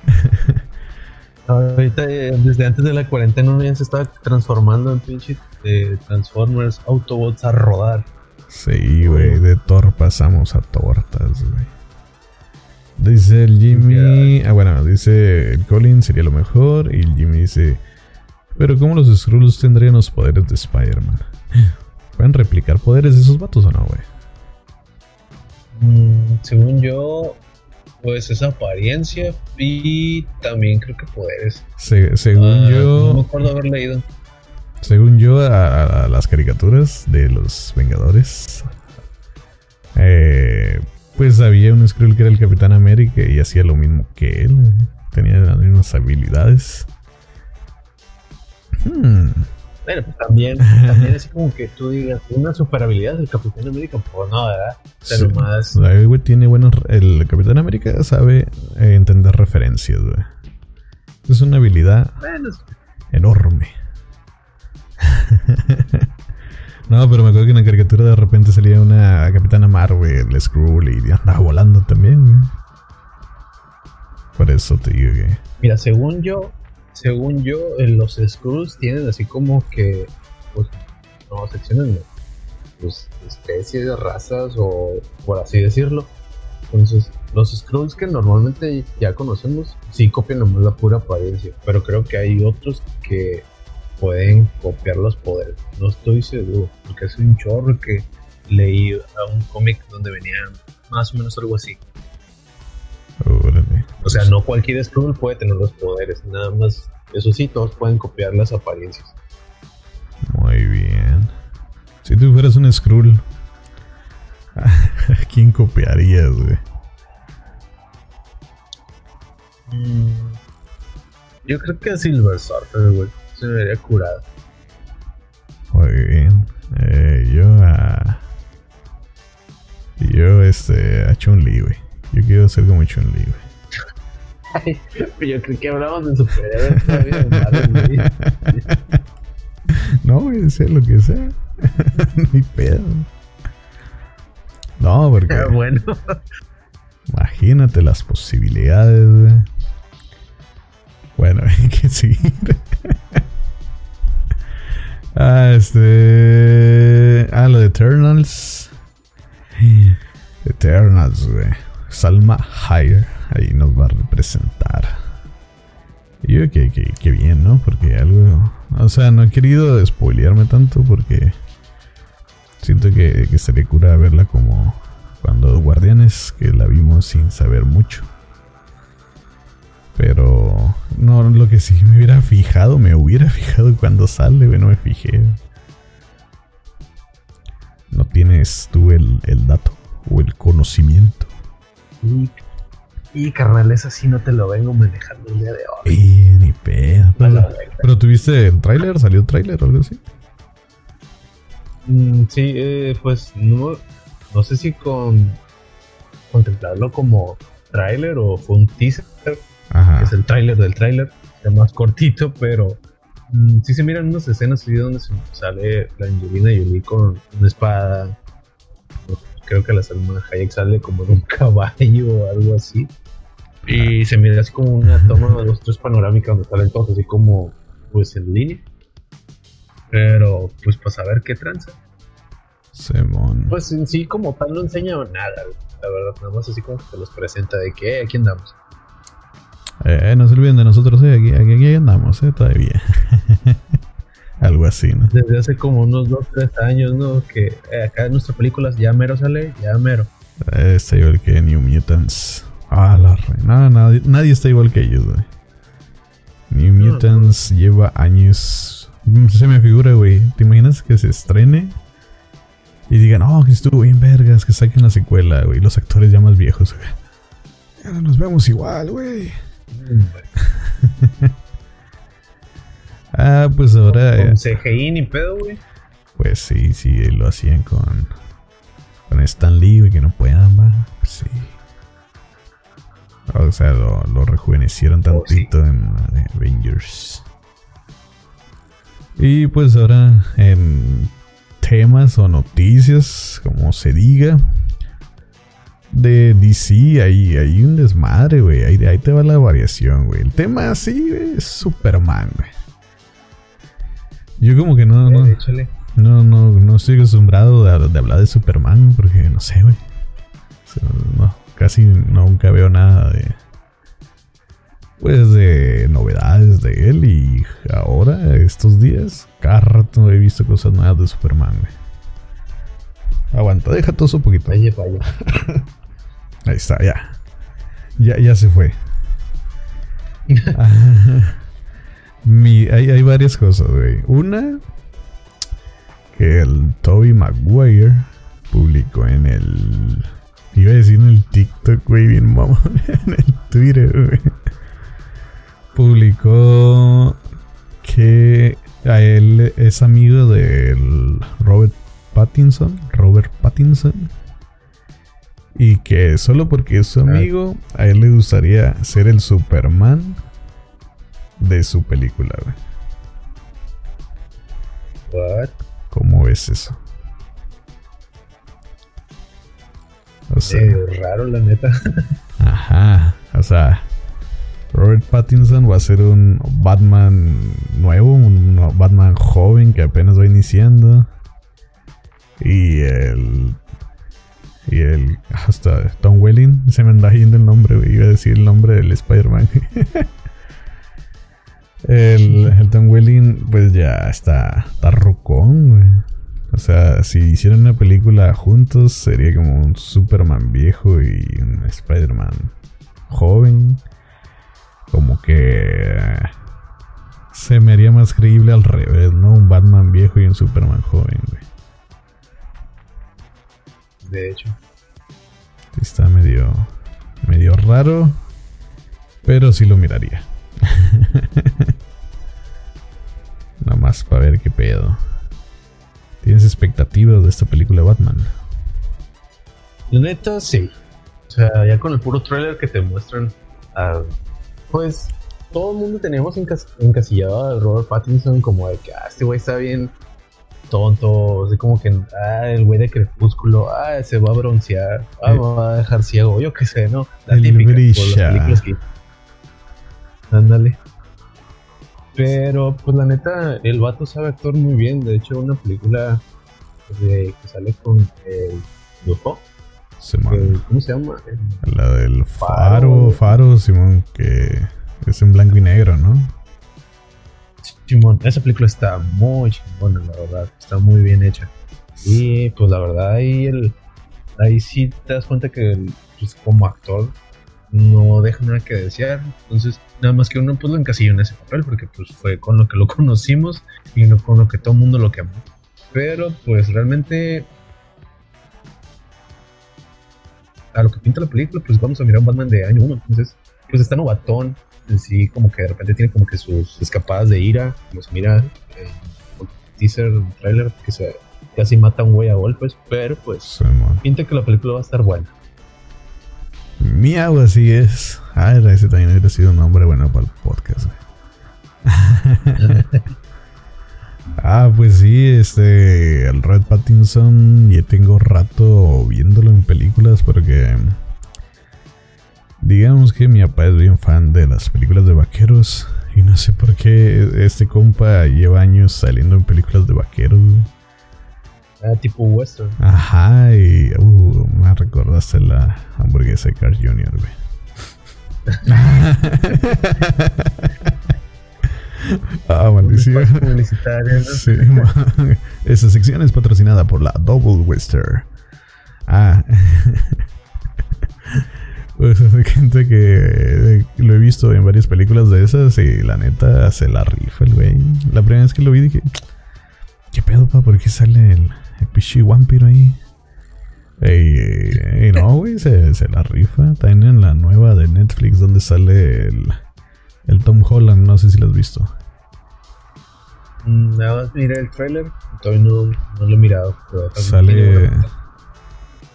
(laughs) Ahorita, eh, desde antes de la cuarentena, uno ya se estaba transformando en pinche eh, Transformers, Autobots a rodar. Sí, güey, de Thor pasamos a tortas, güey. Dice el Jimmy. Ah, bueno, dice el Colin sería lo mejor. Y el Jimmy dice: Pero, ¿cómo los Skrulls tendrían los poderes de Spider-Man? (laughs) ¿Pueden replicar poderes de esos vatos o no, güey? Mm, según yo, pues esa apariencia y también creo que poderes. Se- según Ah, No me yo, acuerdo haber leído. según yo, a, a las caricaturas de los Vengadores, eh, pues había un Skrull que era el Capitán América y hacía lo mismo que él. Tenía las mismas habilidades. Hmm, Bueno, pues también, también así como que tú digas, una super habilidad del Capitán América, pues no, ¿verdad? O sea, Sí. nomás. el güey tiene buenos. El Capitán América sabe eh, entender referencias, güey. Es una habilidad Bueno, enorme. (laughs) no, pero me acuerdo que en la caricatura de repente salía una Capitana Marvel, Skrull y andaba volando también. güey. Por eso te digo que. Mira, según yo, según yo, eh, los Skrulls tienen así como que, pues, no, secciones, pues, especies, razas o por así decirlo. Entonces, los Skrulls que normalmente ya conocemos, sí copian nomás la pura apariencia, pero creo que hay otros que pueden copiar los poderes. No estoy seguro, porque es un chorro que leí a un cómic donde venía más o menos algo así. O sea, no cualquier Skrull puede tener los poderes, nada más. Eso sí, todos pueden copiar las apariencias. Muy bien. Si tú fueras un Skrull, ¿a (laughs) quién copiarías, güey? Mm, Yo creo que a Silver Surfer, güey. Se me vería curado. Muy bien. Eh, yo a. Yo, este, a Chun-Li, güey. Yo quiero ser como Chun-Li, güey. Yo creo que hablamos de superhéroes todavía Marvel. (laughs) No, güey, sea lo que sea. (laughs) Ni pedo. No, porque Ah, bueno, imagínate las posibilidades, güey. Bueno, (laughs) hay que seguir. ah, este. Ah, lo de Eternals. Eternals, güey. Salma Hayek ahí nos va a representar. Y yo que, que, que bien, ¿no? Porque algo. O sea, no he querido spoilearme tanto porque siento que, que estaría cura verla como cuando Guardianes, que la vimos sin saber mucho. Pero no, lo que sí me hubiera fijado, me hubiera fijado cuando sale, no me fijé. No tienes tú el, el dato o el conocimiento. Y, carnal, es así, no te lo vengo manejando el día de hoy. Y ni pedo. Pero, pero tuviste el tráiler, salió el tráiler o algo así. Mm, sí, eh, pues no, no sé si con contemplarlo como tráiler o fue un teaser, Ajá. que es el tráiler del tráiler, es más cortito, pero mm, sí se miran unas escenas así donde se sale la Angelina Jolie con una espada. Creo que la Salma Hayek sale como de un (laughs) caballo o algo así. Y se mira así como una toma de los tres panorámicas donde salen todos así como pues en línea. Pero pues para saber qué tranza. Simón. Pues en sí como tal no enseña nada, la verdad, nada más así como que te los presenta de que eh, aquí andamos. Eh, no se olviden de nosotros, eh. Aquí, aquí, aquí andamos, eh, todavía. (laughs) Algo así, ¿no? Desde hace como unos 2, 3 años, ¿no? Que eh, acá en nuestras películas ya mero sale, ya mero. Eh, Está igual que New Mutants. La. No, nadie, nadie está igual que ellos, güey. New No, Mutants lleva años. Mm, Se me figura, güey. ¿Te imaginas que se estrene? Y digan, oh, que estuvo bien vergas, que saquen la secuela, güey. Los actores ya más viejos, güey. Ya no nos vemos igual, güey. (laughs) Ah, pues ahora. eh, Con CGI ni pedo, güey. Pues sí, sí, lo hacían con. Con Stan Lee, güey, que no puedan, va. Pues sí. O sea, lo, lo rejuvenecieron Oh, sí. tantito en de Avengers. Y pues ahora en temas o noticias, como se diga, de DC, hay, hay un desmadre, güey. Ahí, ahí te va la variación, güey. El tema así, güey, es Superman, güey. Yo como que no, no, Eh, no, no, no estoy acostumbrado de, de hablar de Superman porque no sé, güey. O sea, no, casi nunca veo nada de. Pues de novedades de él y ahora, estos días, cada rato he visto cosas nuevas de Superman, güey. Aguanta, deja todo eso un poquito. Vaya. (laughs) Ahí está, ya. Ya, ya se fue. (laughs) Mi, hay, hay varias cosas, güey. Una, que el Toby Maguire publicó en el. Iba a decir en el TikTok, güey, bien mamón. (laughs) En el Twitter, güey. Publicó que a él es amigo del Robert Pattinson. Robert Pattinson. Y que solo porque es su amigo, a él le gustaría ser el Superman de su película, güey. What? ¿Cómo ves eso? O sea, raro, la neta. (laughs) ajá. O sea, Robert Pattinson va a ser un Batman nuevo, un Batman joven que apenas va iniciando. Y el. Y el. Hasta Tom Welling. Se me anda yendo el nombre, güey. Iba a decir el nombre del Spider-Man. (laughs) el, el Tom Welling, pues ya está. Está rocón, güey. O sea, si hicieran una película juntos, sería como un Superman viejo y un Spider-Man joven. Como que se me haría más creíble al revés, ¿no? Un Batman viejo y un Superman joven, güey. De hecho. Está medio, medio raro, pero sí lo miraría. (laughs) Nada más para ver qué pedo. ¿Tienes expectativas de esta película de Batman? La neta, sí. O sea, ya con el puro trailer que te muestran, ah, pues todo el mundo teníamos encas- encasillado a Robert Pattinson como de que, ah, este güey está bien tonto, así como que, ah, el güey de Crepúsculo, ah, se va a broncear, ah, Eh. va a dejar ciego, yo qué sé, ¿no? La El típica, por las películas que- Ándale. Pero, pues la neta, el vato sabe actuar muy bien. De hecho, una película de, que sale con el Dafoe, Simón. el- ¿Cómo se llama? El- La del faro, Faro. faro, Simón, que es en blanco y negro, ¿no? Simón, esa película está muy chingona, la verdad. Está muy bien hecha. Y pues la verdad, ahí, el, ahí sí te das cuenta que el- pues, como actor no deja nada que desear. Entonces, nada más que uno pues lo encasilló en ese papel porque pues fue con lo que lo (laughs) conocimos y no con lo que todo el mundo lo que amó. Pero pues realmente a lo que pinta la película, pues vamos a mirar un Batman de año uno. Entonces, pues está novatón, en sí como que de repente tiene como que sus escapadas de ira, como se mira en el teaser, trailer, que se casi mata a un güey a golpes, pero pues Sí, pinta que la película va a estar buena. Miau, así es. Ah, ese también hubiera sido un nombre bueno para el podcast. (laughs) ah, pues sí, este. El Red Pattinson, ya tengo rato viéndolo en películas porque. Digamos que mi papá es bien fan de las películas de vaqueros. Y no sé por qué este compa lleva años saliendo en películas de vaqueros. Ah, tipo western. Ajá, y uh, me recordaste la hamburguesa de Carl Jr., güey. (laughs) ah, maldición. Sí, Esa sección es patrocinada por la Double Western. Ah. (laughs) Pues hay gente que eh, lo he visto en varias películas de esas y la neta se la rifa el güey. La primera vez que lo vi dije, ¿qué pedo, pa? ¿Por qué sale el pichi vampiro ahí? Y, y no, güey, se, se la rifa. También en la nueva de Netflix donde sale el, el Tom Holland, no sé si lo has visto. Mm, Nada más miré el trailer, todavía no, no lo he mirado. Pero Sale.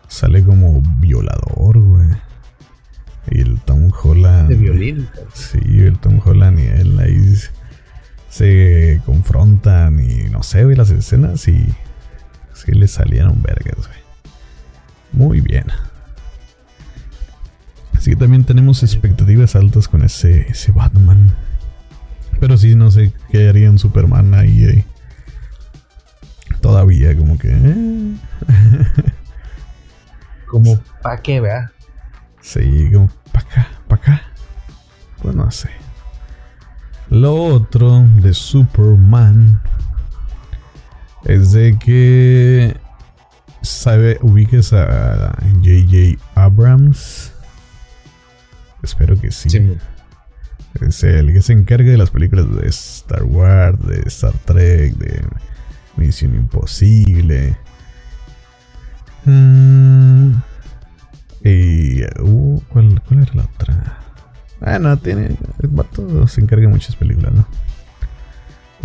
Sale como violador, güey. Y el Tom Holland. de violín. Sí, el Tom Holland y él ahí se confrontan y no sé, güey, las escenas y sí le salieron vergas, güey. Muy bien. Así que también tenemos expectativas altas con ese, ese Batman. Pero sí, no sé qué haría un Superman ahí. ahí. Todavía como que... eh. (laughs) Como pa' que vea. Sí, como pa' acá, pa' acá. Pues no sé. Lo otro de Superman es de que sabe, ubiques a JJ Abrams. Espero que sí. Es el que se encarga de las películas de Star Wars, de Star Trek, de Misión Imposible. Mm, y. uh, ¿cuál, ¿Cuál era la otra? Ah, no, tiene. El vato se encarga de muchas películas, ¿no?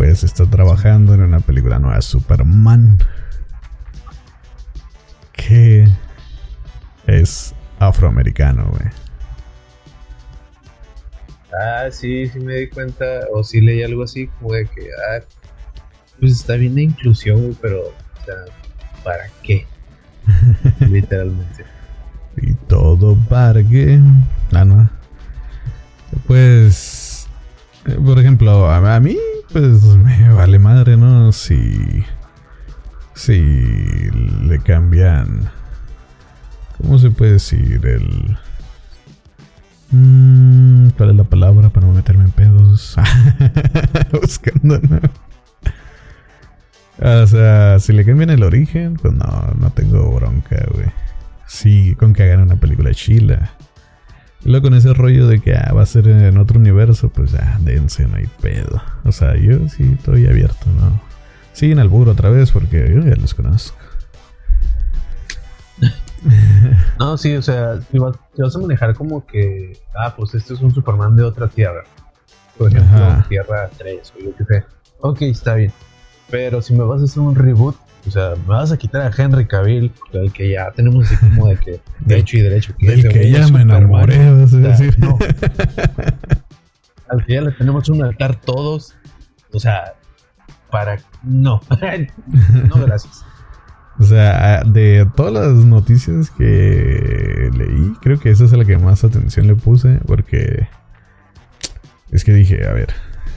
Pues está trabajando en una película nueva, Superman. Que es afroamericano, güey. Ah, sí, sí me di cuenta, o sí leí algo así, como de que, ah, pues está bien la inclusión, güey, pero, o sea, ¿para qué? (laughs) Literalmente. Y todo parque. Ah, no. Pues. eh, Por ejemplo, a mí, pues me vale madre, ¿no? Si. Si le cambian. ¿Cómo se puede decir? El. Mm, ¿Cuál es la palabra para no meterme en pedos? (laughs) Buscando, ¿no? O sea, si le cambian el origen, pues no, no tengo bronca, güey. Sí, con que hagan una película chila. Y luego con ese rollo de que ah, va a ser en otro universo, pues ya, dense, no hay pedo. O sea, yo sí estoy abierto, ¿no? Siguen al burro otra vez porque yo ya los conozco. (laughs) No, sí, o sea, si vas, a manejar como que, ah, pues este es un Superman de otra tierra. Por ejemplo, Ajá. Tierra 3 o yo qué sé. Ok, está bien. Pero si me vas a hacer un reboot, o sea, me vas a quitar a Henry Cavill, al que ya tenemos así como de que (laughs) derecho y derecho. Del ese que ya me enamoré, vas a O sea, decir. no. (laughs) Al que ya le tenemos un altar todos. O sea, para. No. (laughs) no, gracias. O sea, de todas las noticias que leí, creo que esa es a la que más atención le puse. Porque es que dije, a ver,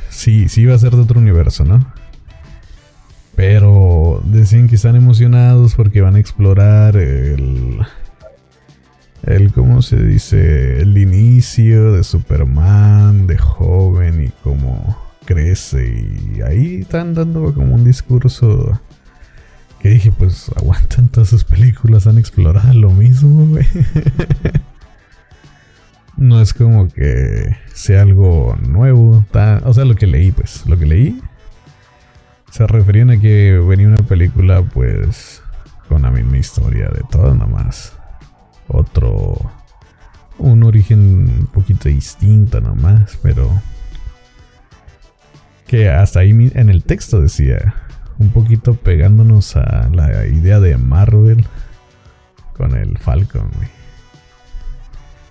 sí, sí va a ser de otro universo, ¿no? Pero decían que están emocionados porque van a explorar el. El, ¿cómo se dice? El inicio de Superman, de joven y cómo crece. Y ahí están dando como un discurso que dije, pues aguantan todas sus películas, han explorado lo mismo, güey. (laughs) no es como que sea algo nuevo. o sea, lo que leí, pues, lo que leí. Se referían a que venía una película, pues, con la misma historia de todas, nada más. Otro un origen un poquito distinto nomás, pero que hasta ahí en el texto decía, un poquito pegándonos a la idea de Marvel con el Falcon,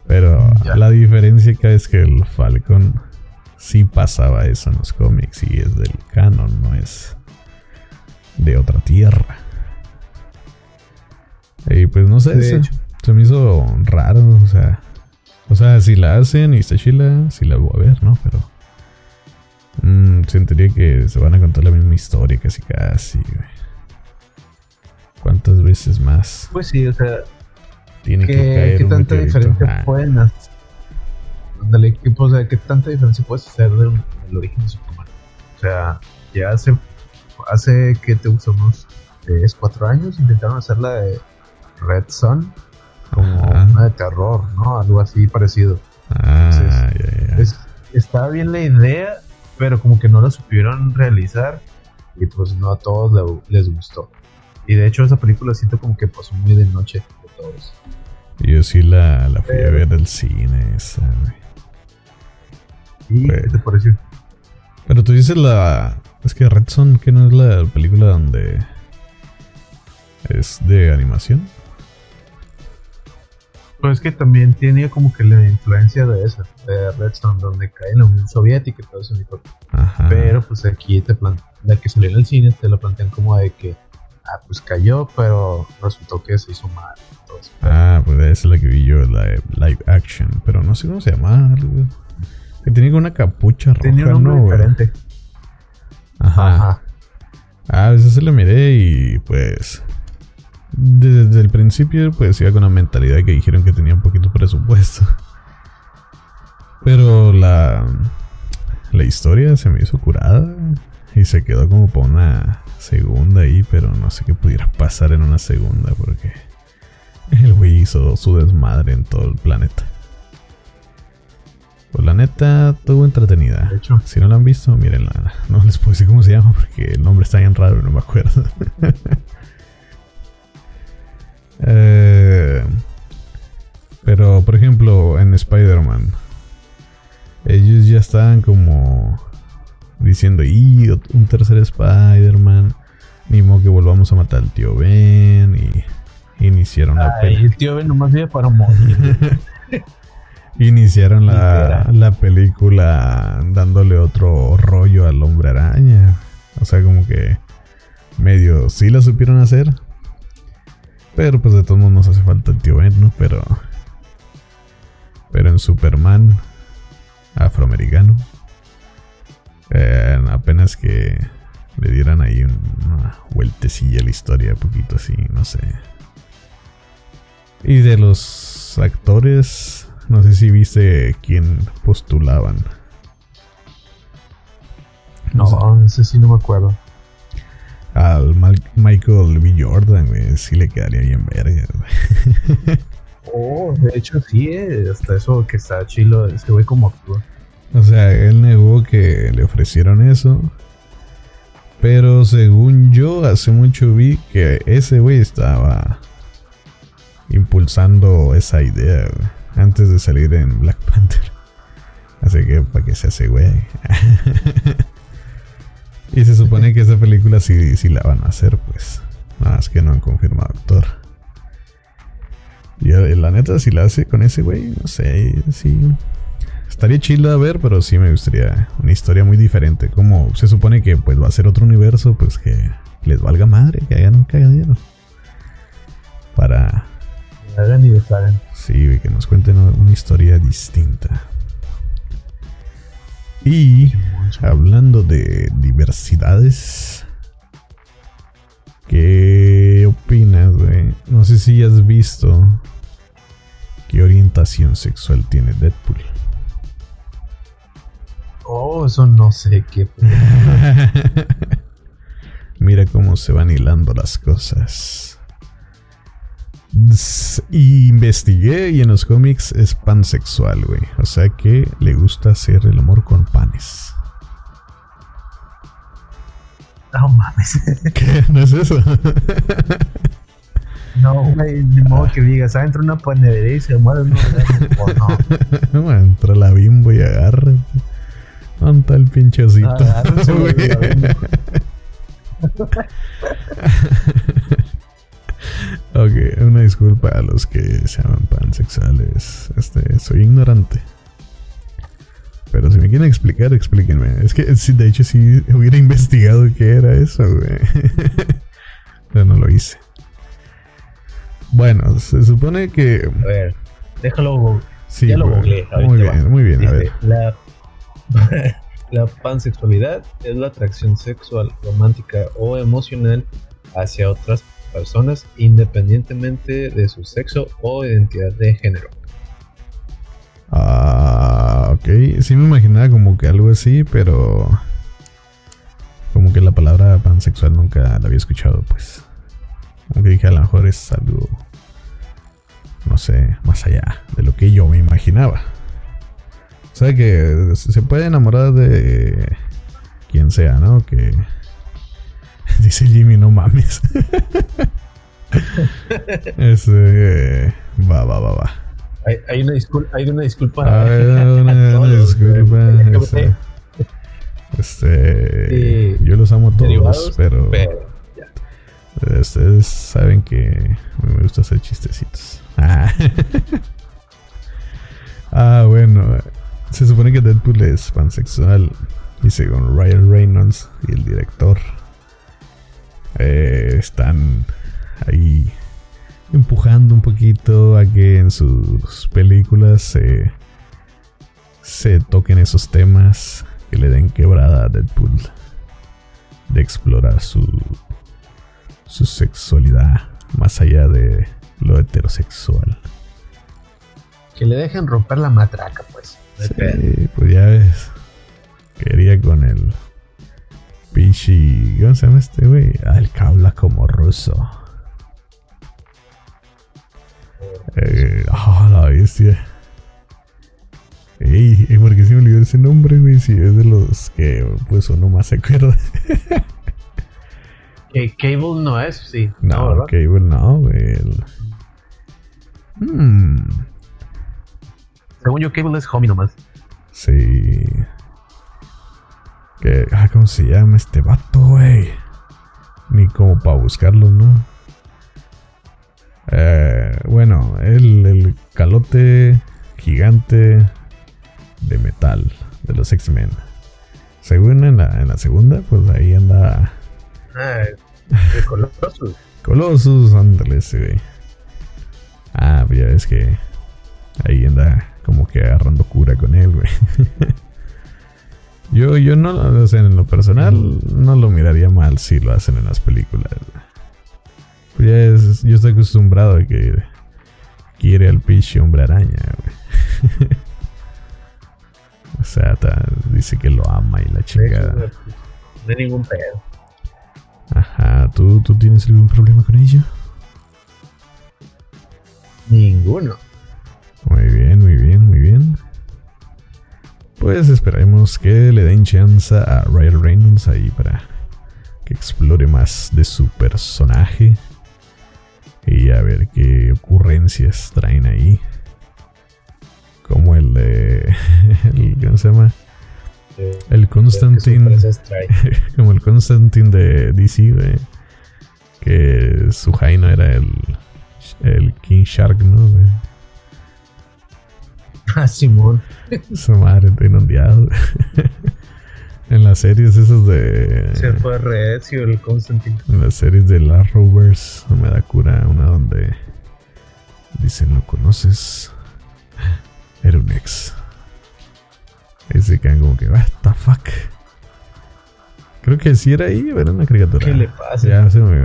Pero la diferencia que es que el Falcon sí pasaba eso en los cómics y es del canon, no es de otra tierra. Y pues no sé, se, se, me hizo raro, o sea, o sea, si la hacen y está chila, sí la voy a ver, ¿no? Pero mmm, sentiría que se van a contar la misma historia casi casi, ¿Cuántas veces más? Pues sí, o sea, tiene que, caer ¿qué tanta diferencia ah. pueden hacer? Dale, o sea, ¿qué tanta diferencia puedes hacer del, origen de Superman? O sea, ya hace, hace que te gustó unos 3, 4 años intentaron hacer la de Red Sun como una de terror, ¿no? Algo así parecido. Ah, estaba bien la idea, pero como que no la supieron realizar y pues no a todos les gustó. Y de hecho esa película siento como que pasó muy de noche de todos. Yo sí la, la fui a ver al cine esa, ¿Y qué te pareció? Pero tú dices la... Es que Red Son, que no es la película donde... Es de animación. Pues es que también tiene como que la influencia de esa, de Redstone, donde cae en la Unión Soviética y todo eso. Pero pues aquí te la que salió en el cine te lo plantean como de que, ah, pues cayó, pero resultó que se hizo mal. Ah, pues esa es la que vi yo, la live action, pero no sé cómo se llama. Que tenía una capucha roja, tenía un nombre diferente. Ajá. Ajá. Ah, esa se la miré y pues desde el principio pues iba con la mentalidad que dijeron que tenía un poquito presupuesto. Pero la, la historia se me hizo curada y se quedó como para una segunda ahí, pero no sé qué pudiera pasar en una segunda porque el güey hizo su desmadre en todo el planeta. Pues la neta, tuvo entretenida. De hecho. Si no la han visto, mírenla. (laughs) No les puedo decir cómo se llama porque el nombre está bien raro y no me acuerdo. (laughs) Eh, pero, por ejemplo, en Spider-Man, ellos ya estaban como diciendo, y un tercer Spider-Man, ni modo que volvamos a matar al tío Ben, y iniciaron la película. El tío Ben nomás vive para morir. (laughs) iniciaron la, la película dándole otro rollo al hombre araña. O sea, como que medio sí la supieron hacer, pero pues de todos modos nos hace falta el tío Ben, ¿no? Pero. Pero en Superman afroamericano. Eh, apenas que le dieran ahí una vueltecilla a la historia, un poquito así, no sé. Y de los actores, no sé si viste quién postulaban. No, no sé si no me acuerdo al Michael B. Jordan, güey, sí le quedaría bien verga, (laughs) Oh, de hecho sí, eh, hasta eso que está chilo, ese güey como actúa. O sea, él negó que le ofrecieron eso. Pero según yo, hace mucho vi que ese güey estaba impulsando esa idea, antes de salir en Black Panther. Así que para que se hace güey. (laughs) Y se supone que esa película sí, sí la van a hacer, pues. Nada más que no han confirmado actor. Y eh, la neta, si la hace con ese güey, no sé, sí. Estaría chido a ver, pero sí me gustaría una historia muy diferente. Como se supone que pues va a ser otro universo, pues que les valga madre, que hagan un cagadero. Para. Hagan y deshagan. Sí, que nos cuenten una historia distinta. Y hablando de diversidades, ¿qué opinas, güey? No sé si has visto qué orientación sexual tiene Deadpool. Oh, eso no sé qué. (laughs) Mira cómo se van hilando las cosas. Y investigué y en los cómics es pansexual, güey. O sea que le gusta hacer el amor con panes. No mames. (laughs) ¿Qué? ¿No es eso? (laughs) No, güey, ni modo que digas, ah, entra una panadería y se muere un (laughs) o no. entra la bimbo y agarra. ¿Dónde está el pinchecito? Ok, una disculpa a los que se llaman pansexuales. Este, soy ignorante. Pero si me quieren explicar, explíquenme. Es que de hecho si hubiera (laughs) investigado qué era eso, güey. (laughs) Pero no lo hice. Bueno, se supone que. A ver, déjalo. Sí, ya lo googleé. Muy bien, muy bien. a ver. La, (laughs) la pansexualidad es la atracción sexual, romántica o emocional hacia otras personas independientemente de su sexo o identidad de género. Ah, ok. Sí me imaginaba como que algo así, pero como que la palabra pansexual nunca la había escuchado, pues. Aunque dije a lo mejor es algo, no sé, más allá de lo que yo me imaginaba. O sea que se puede enamorar de quien sea, ¿no? Que (laughs) dice Jimmy, no mames. (laughs) Ese, va, va, va, va. Hay, hay, una disculpa. Hay una disculpa. Hay una, disculpa. Este, este yo los amo todos, pero Ustedes saben que me gusta hacer chistecitos. Ah. (laughs) ah, bueno. Se supone que Deadpool es pansexual. Y según Ryan Reynolds y el director, eh, están ahí empujando un poquito a que en sus películas se, se toquen esos temas que le den quebrada a Deadpool de explorar su su sexualidad más allá de lo heterosexual. Que le dejen romper la matraca, pues. Sí, pues ya ves. Quería con el pinche. ¿Cómo se llama este güey? Ah, el que habla como ruso. Eh, oh, la bestia. Ey, ¿por qué se me olvidó ese nombre, güey? Si es de los que pues uno más se acuerda. (laughs) Cable no es, sí. No, Cable no, güey. Hmm. Según yo, Cable es homie nomás. Sí. Que, ah, ¿Cómo se llama este vato, güey? Ni como para buscarlo, ¿no? Eh, bueno, el, el calote gigante de metal de los X-Men. Según en la, en la segunda, pues ahí anda. Ah, Colossus. (laughs) Colossus, ándale ese, güey. Ah, pues ya ves que ahí anda como que agarrando cura con él, güey. (laughs) yo, yo no, o sea, en lo personal, no lo miraría mal si lo hacen en las películas. Pues ya es, yo estoy acostumbrado a que quiere al pinche hombre araña, güey. (laughs) o sea, dice que lo ama y la chingada. No hay ningún pedo. Ajá, ¿tú, ¿tú tienes algún problema con ella? Ninguno. Muy bien, muy bien, muy bien. Pues esperemos que le den chance a Ryan Reynolds ahí para que explore más de su personaje. Y a ver qué ocurrencias traen ahí. Como el de. (laughs) ¿Cómo se llama? el Constantine. (laughs) como el Constantine de DC, Que su Jaino era el, el King Shark, ¿no? (laughs) Ah, Simón. Su madre está inundado. (laughs) en las series esas de. Se fue recio el Constantine. En las series de la Rovers me da cura una donde dicen, ¿lo conoces? (gasps) Era un ex. Y se quedan como que, what the fuck. Creo que si era ahí, era una caricatura. ¿Qué le pasa? Ya se me,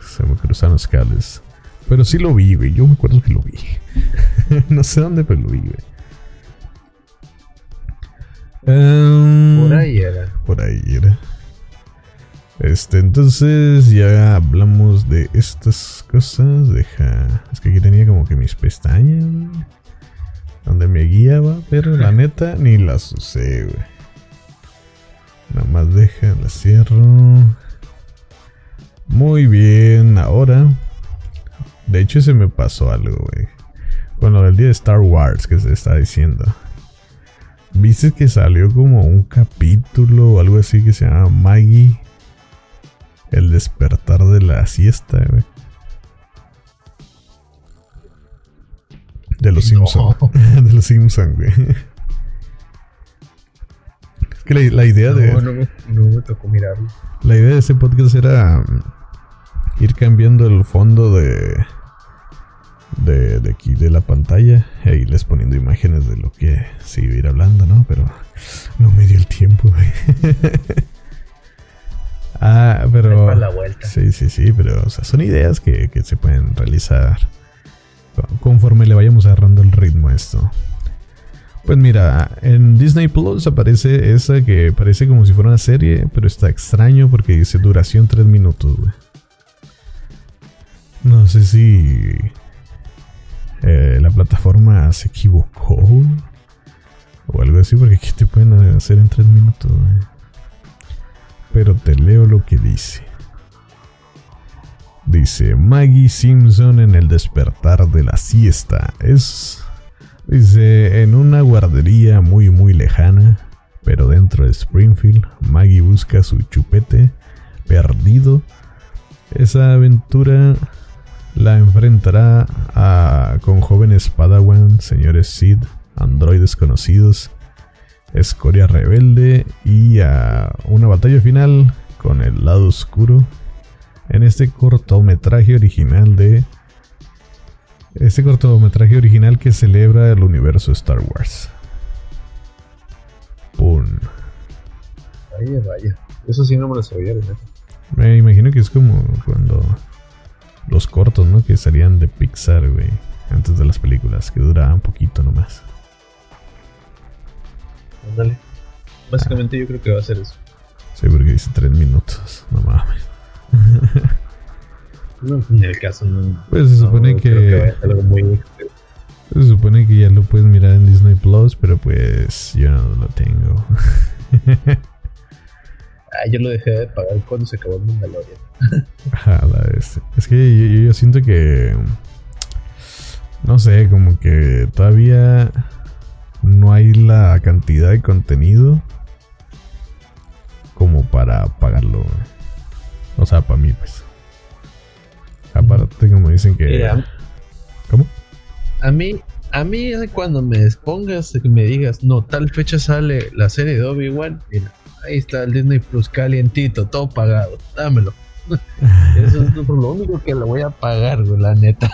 se me cruzaron los cables. Pero sí lo vi, güey. Yo me acuerdo que lo vi. (laughs) no sé dónde, pero lo vi, güey. Um, por ahí era. Por ahí era. Este, entonces ya hablamos de estas cosas. Deja. Es que aquí tenía como que mis pestañas, güey donde me guiaba, pero la (laughs) neta ni las usé, güey. Nada más deja, la cierro. Muy bien, ahora De hecho, se me pasó algo, güey. Con lo del día de Star Wars que se está diciendo. ¿Viste que salió como un capítulo o algo así que se llama Maggie? El despertar de la siesta, güey. De los Simpsons. (laughs) de los Simpsons, güey. Es que la, idea de. No, no, no me tocó mirarlo. La idea de ese podcast era um, ir cambiando el fondo de, de, de aquí de la pantalla e irles poniendo imágenes de lo que se iba a ir hablando, ¿no? Pero no me dio el tiempo, (laughs) ah, pero. La vuelta. Sí, sí, sí, pero o sea, son ideas que, que se pueden realizar conforme le vayamos agarrando el ritmo a esto. Pues mira, en Disney Plus aparece esa que parece como si fuera una serie, pero está extraño porque dice duración 3 minutos, No sé si eh, la plataforma se equivocó o algo así, porque aquí te pueden hacer en 3 minutos, Pero te leo lo que dice. Dice Maggie Simpson en el despertar de la siesta. Es Dice, en una guardería muy muy lejana, pero dentro de Springfield, Maggie busca su chupete perdido. Esa aventura la enfrentará a, con jóvenes Padawan, señores Sid, androides conocidos, escoria rebelde y a una batalla final con el lado oscuro en este cortometraje original de este cortometraje original que celebra el universo Star Wars. Pum. Vaya, vaya. Eso sí no me lo sabía, Me imagino que es como cuando los cortos, ¿no? Que salían de Pixar, güey. Antes de las películas, que duraban poquito nomás. Ándale. Básicamente yo creo que va a ser eso. Sí, porque dice tres minutos. No mames. No, en el caso no. Pues se supone que. se supone que ya lo puedes mirar en Disney Plus, pero pues yo no lo tengo. (laughs) ah, yo lo dejé de pagar cuando se acabó el Mandalorian. es, es que yo, siento que. No sé, como que todavía no hay la cantidad de contenido como para pagarlo. O sea, para mí, pues. Aparte, como dicen que. ¿Cómo? A mí, a mí cuando me expongas, que me digas, no, tal fecha sale la serie de Obi-Wan, mira, ahí está el Disney Plus calientito, todo pagado, dámelo. (laughs) Eso es lo único que le voy a pagar, la neta.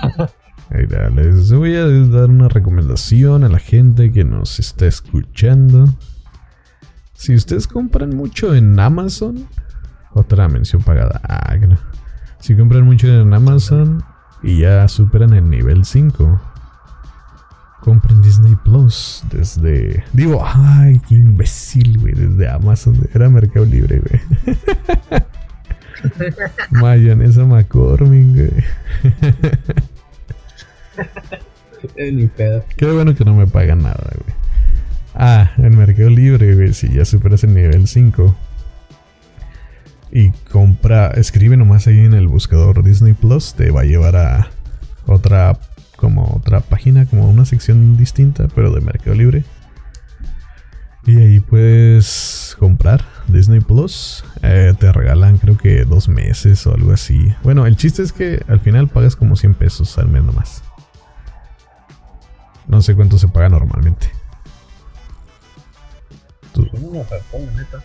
Mira, les voy a dar una recomendación a la gente que nos está escuchando. Si ustedes compran mucho en Amazon, otra mención pagada. Ah, no. Si compran mucho en Amazon y ya superan el nivel 5, compren Disney Plus desde. Digo, ay, qué imbécil, güey. Desde Amazon. Era Mercado Libre, güey. (laughs) Mayonesa McCormick, güey. Ni pedo. Qué bueno que no me pagan nada, güey. Ah, en Mercado Libre, güey. Si ya superas el nivel 5 y compra, escribe nomás ahí en el buscador Disney Plus, te va a llevar a otra como otra página, como una sección distinta, pero de Mercado Libre. Y ahí puedes comprar Disney Plus. Eh, te regalan creo que dos meses o algo así. Bueno, el chiste es que al final pagas como 100 pesos al mes nomás. No sé cuánto se paga normalmente. ¿Tú? Pues neta.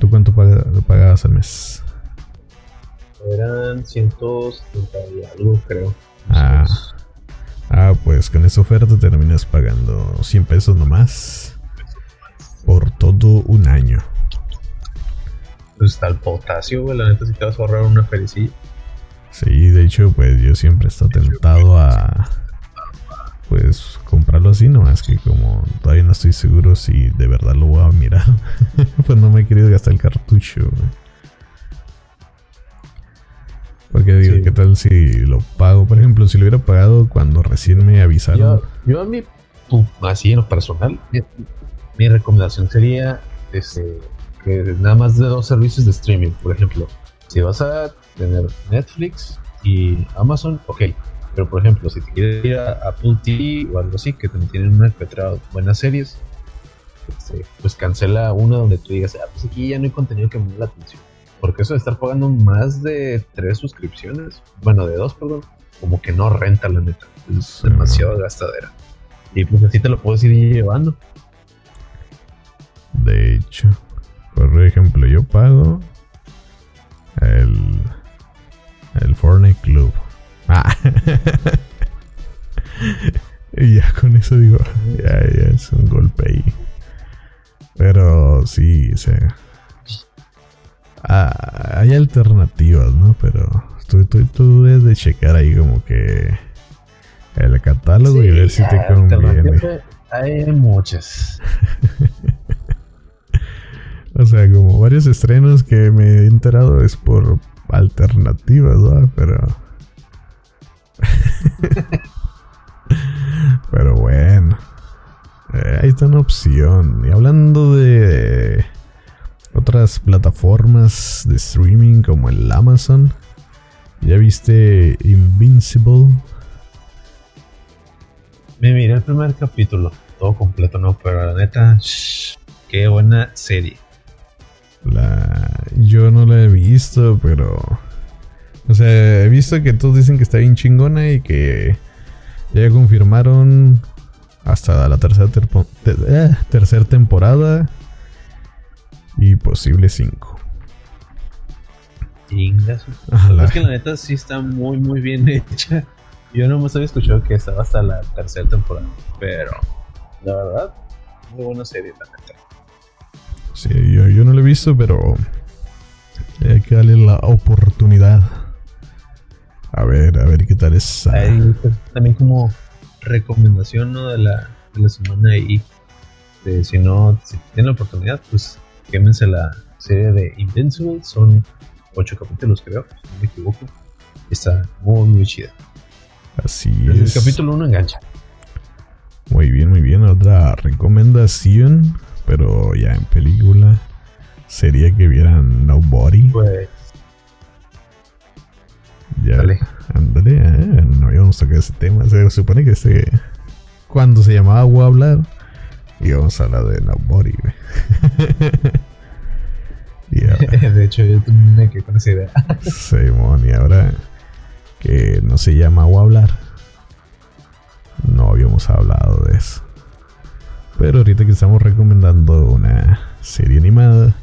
¿Tú, cuánto pagabas al mes? Eran 170 y algo, creo. Ah, ah, pues con esa oferta terminas pagando 100 pesos nomás por todo un año. Pues está el potasio, güey. La neta, si te vas a ahorrar una felicilla. Sí, de hecho, pues yo siempre he estado tentado a pues comprarlo así, nomás que como todavía no estoy seguro si de verdad lo voy a mirar, (laughs) pues no me he querido gastar el cartucho. Porque digo, ¿qué tal si lo pago? Por ejemplo, si lo hubiera pagado cuando recién me avisaron. Yo, a mí, así en lo personal, mi, recomendación sería este, que nada más de dos servicios de streaming. Por ejemplo, si vas a tener Netflix y Amazon, ok. Pero por ejemplo, si te quieres ir a Apple TV o algo así, que también tienen una de buenas series, este, pues cancela uno donde tú digas, ah, pues aquí ya no hay contenido que me dé la atención. Porque eso de estar pagando más de tres suscripciones, bueno, de dos, perdón, como que no renta la neta. Es demasiado gastadera. Y pues así te lo puedes ir llevando. De hecho, por ejemplo, yo pago el, el Fortnite Club. Ah. (laughs) y ya con eso digo, ya, ya es un golpe ahí. Pero sí, o sea, ah, hay alternativas, ¿no? Pero tú, tú, tú debes de checar ahí como que el catálogo y ver si te conviene. Hay muchas. (laughs) o sea, como varios estrenos que me he enterado es por alternativas, ¿no? Pero. (laughs) Pero bueno. Eh, ahí está una opción. Y hablando de otras plataformas de streaming como el Amazon. ¿Ya viste Invincible? Me miré el primer capítulo, todo completo, no, pero la neta, qué buena serie. La, yo no la he visto, pero. O sea, he visto que todos dicen que está bien chingona y que ya confirmaron hasta la tercera, eh, tercera temporada y posible cinco. Es que la neta sí está muy, muy bien (laughs) hecha. Yo no me había escuchado que estaba hasta la tercera temporada, pero la verdad, muy buena serie, la neta. Sí, yo, yo no la he visto, pero hay que darle la oportunidad. A ver, a ver qué tal es. Pues, también como recomendación ¿no? de, la, de la semana ahí. De, si no, si tienen la oportunidad, pues quémense la serie de Invincible. Son ocho capítulos, creo, si no me equivoco. Está muy, muy chida. Así es. El capítulo 1 engancha. Muy bien, muy bien. Otra recomendación, pero ya en película, sería que vieran Nobody. Pues. Ya. Dale. Ándale, eh, no íbamos a tocar ese tema. Se supone que este. Cuando se llamaba Agua Hablar, íbamos a hablar de Nobody, (laughs) (laughs) de hecho, yo también me quedé con esa idea. (laughs) Simón, y ahora que no se llama o hablar. No habíamos hablado de eso. Pero ahorita que estamos recomendando una serie animada,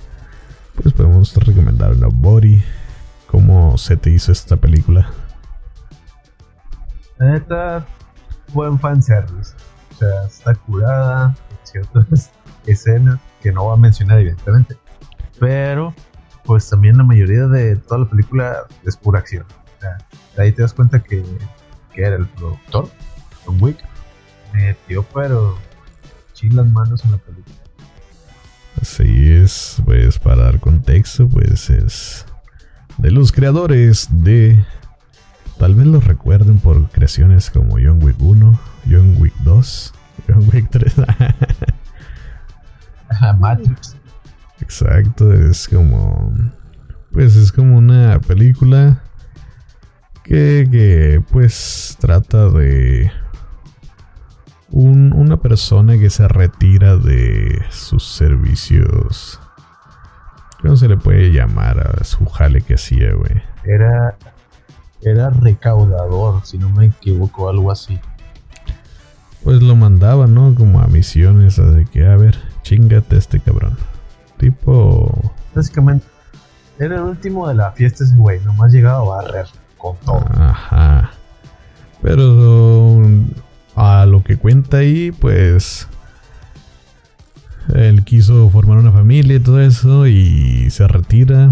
pues podemos recomendar una Body. ¿Cómo se te hizo esta película? Neta, buen fanservice. O sea, está curada ciertas (laughs) escenas que no voy a mencionar, evidentemente. Pero, pues también la mayoría de toda la película es pura acción. O ahí te das cuenta que, era el productor, Tom Wick, metió pero las manos en la película. Así es, pues para dar contexto, pues es de los creadores de... Tal vez los recuerden por creaciones como John Wick 1, John Wick 2, John Wick 3. Matrix. Exacto, es como... Pues es como una película que, pues trata de una persona que se retira de sus servicios. ¿Cómo se le puede llamar a su jale que hacía, güey? Era, era recaudador, si no me equivoco, algo así. Pues lo mandaba, ¿no? Como a misiones, de que, a ver, chingate a este cabrón. Tipo... Básicamente, era el último de la fiesta ese güey, nomás llegaba a barrer. Ajá. Pero a lo que cuenta ahí, pues él quiso formar una familia y todo eso y se retira.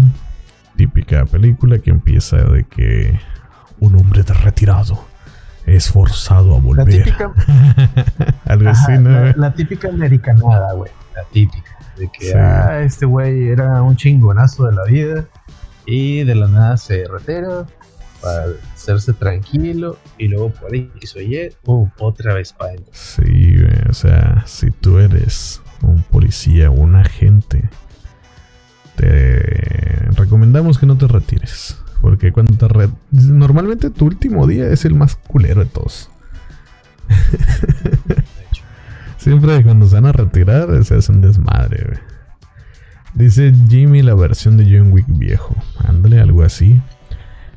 Típica película que empieza de que un hombre de retirado es forzado a volver. La típica, (laughs) Algo así, ¿no? La, típica americanada, güey. La típica. De que ah, este güey era un chingonazo de la vida y de la nada se retira para hacerse tranquilo y luego por ahí hizo ayer, otra vez para él. Sí, o sea, si tú eres un policía un agente, te recomendamos que no te retires. Porque cuando te re- Normalmente tu último día es el más culero de todos. (laughs) Siempre cuando se van a retirar se hace un desmadre. Dice Jimmy la versión de John Wick viejo. Ándale, algo así.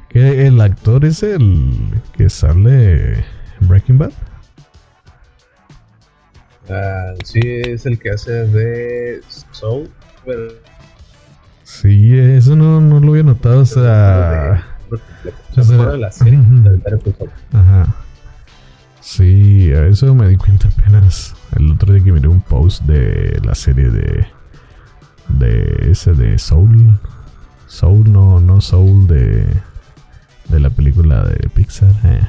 Que el actor es el que sale en Breaking Bad. Ah, sí, es el que hace de Soul. Pero, Sí, eso no, no lo había notado. O sea. de la serie. Ajá. Sí, a eso me di cuenta apenas el otro día que miré un post de la serie de. De ese de Soul. Soul, no, no Soul de. De la película de Pixar. eh.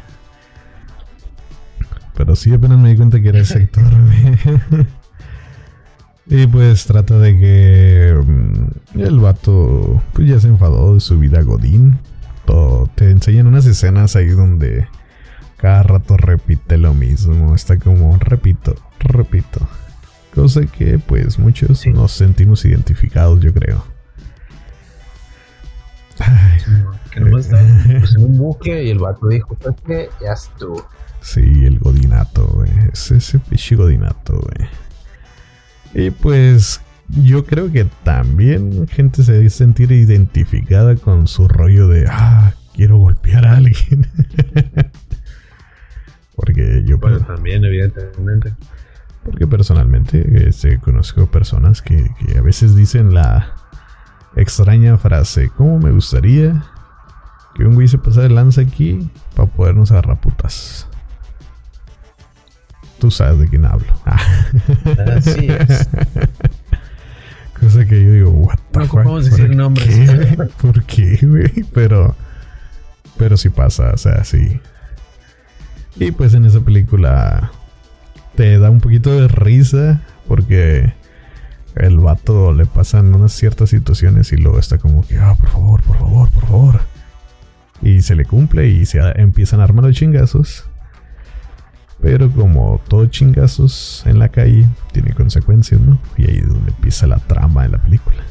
Pero sí, apenas me di cuenta que era ese actor. (laughs) y pues trata de que. mm, El vato. Pues ya se enfadó de su vida Godín. Todo- te enseñan unas escenas ahí donde cada rato repite lo mismo. Está como, repito, repito. Cosa que pues muchos Sí. nos sentimos identificados, yo creo. Ay, Que nomás estaba (laughs) pues, en un buque y el vato dijo: ¿Sabes qué? Ya estuvo. sí, el godinato, güey. Es ese pinche godinato, güey. Y pues yo creo que también gente se debe sentir identificada con su rollo de, ah, quiero golpear a alguien. (laughs) Porque yo... También, evidentemente. Porque personalmente este, conozco personas que, que a veces dicen la extraña frase, ¿cómo me gustaría que un güey se pasara de lanza aquí para podernos agarrar putas? Tú sabes de quién hablo. Ah. Así es. (laughs) Cosa que yo digo, what the No fuck? ocupamos decir ¿Por nombres. qué? ¿Por qué, güey? Pero, pero sí pasa, o sea, sí. Y pues en esa película te da un poquito de risa porque el vato le pasan unas ciertas situaciones y luego está como que, ah, por favor, por favor, por favor. Y se le cumple y se empiezan a armar los chingazos. Pero como todo chingazos en la calle tiene consecuencias, ¿no? Y ahí es donde empieza la trama de la película.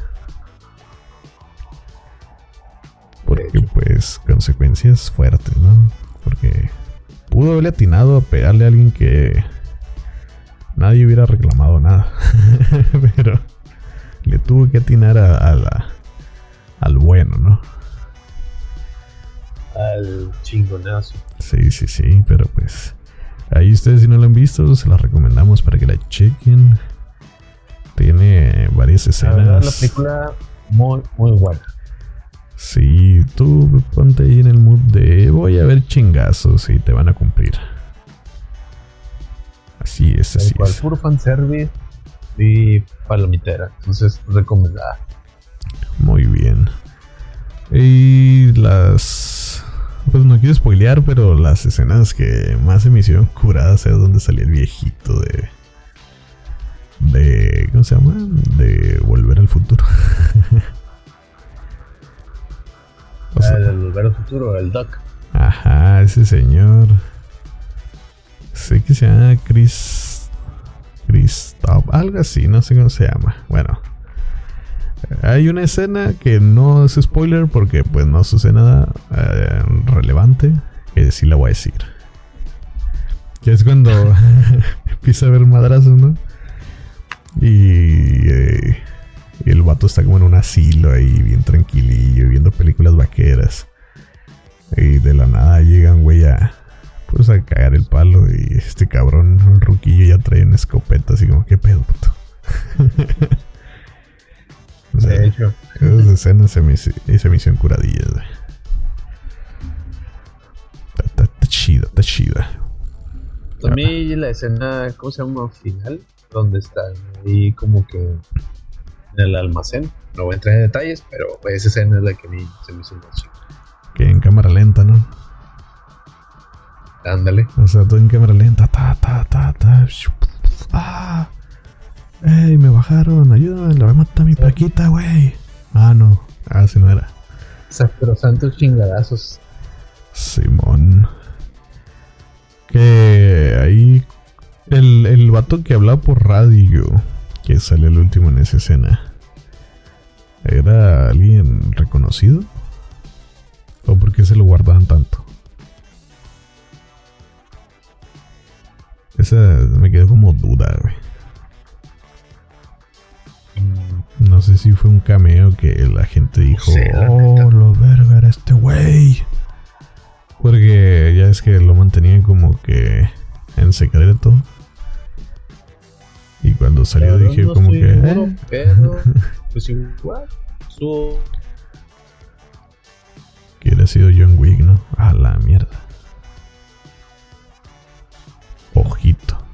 Porque pues consecuencias fuertes, ¿no? Porque pudo haberle atinado a pegarle a alguien que nadie hubiera reclamado nada. (laughs) Pero le tuvo que atinar a, a la- al bueno, ¿no? Al chingonazo. Sí, sí, sí, pero pues ahí ustedes si no la han visto, se la recomendamos para que la chequen. Tiene varias La verdad, la escenas. película muy, muy buena. Sí, tú ponte ahí en el mood de voy a ver chingazos y te van a cumplir. Así es, así cual, es. puro fanservice y palomitera. Entonces, recomendada. Muy bien. Y las. Pues no quiero spoilear, pero las escenas que más se me hicieron curadas es donde salía el viejito de. De. ¿Cómo se llama? De Volver al Futuro. (laughs) O sea, el Volver al Futuro, el Doc. Ajá, ese señor. Sé que se llama Chris. Chris Top, algo así, no sé cómo se llama. Bueno, hay una escena que no es spoiler porque, pues, no sucede nada eh, relevante. Que sí la voy a decir. Que es cuando (laughs) empieza a haber madrazos, ¿no? Y, eh, el vato está como en un asilo ahí, bien tranquilillo, viendo películas vaqueras. Y de la nada llegan, güey, a, pues a cagar el palo. Y este cabrón, el ruquillo, ya trae una escopeta, así como, ¿qué pedo, puto? (laughs) De hecho, esas escenas se me, se me hicieron curadillas, güey. Está, está- está chida, está chida. a mí la escena, ¿cómo se llama? Final, donde están ahí como que en el almacén. No voy a entrar en detalles, pero esa escena es la que a mí se me hizo más chica. Que en cámara lenta, ¿no? Ándale. O sea, todo en cámara lenta. Ta, ta, ta, ta. ¡Ah! ¡Ey, me bajaron! Ayúdame, le voy a matar a mi paquita, güey. Ah, no. Ah, sí no era. Sacrosantos chingadazos. Simón. Que ahí. El, el vato que hablaba por radio. Que sale el último en esa escena. ¿Era alguien reconocido? qué se lo guardaban tanto? Esa me quedó como duda, güey. Mm. No sé si fue un cameo que la gente dijo, oh, lo verga era este güey. Porque ya es que lo mantenían como que en secreto. Y cuando salió dije como que... Eh". pero, pues igual, su... Que hubiera sido John Wick, ¿no? A la mierda. Ojito.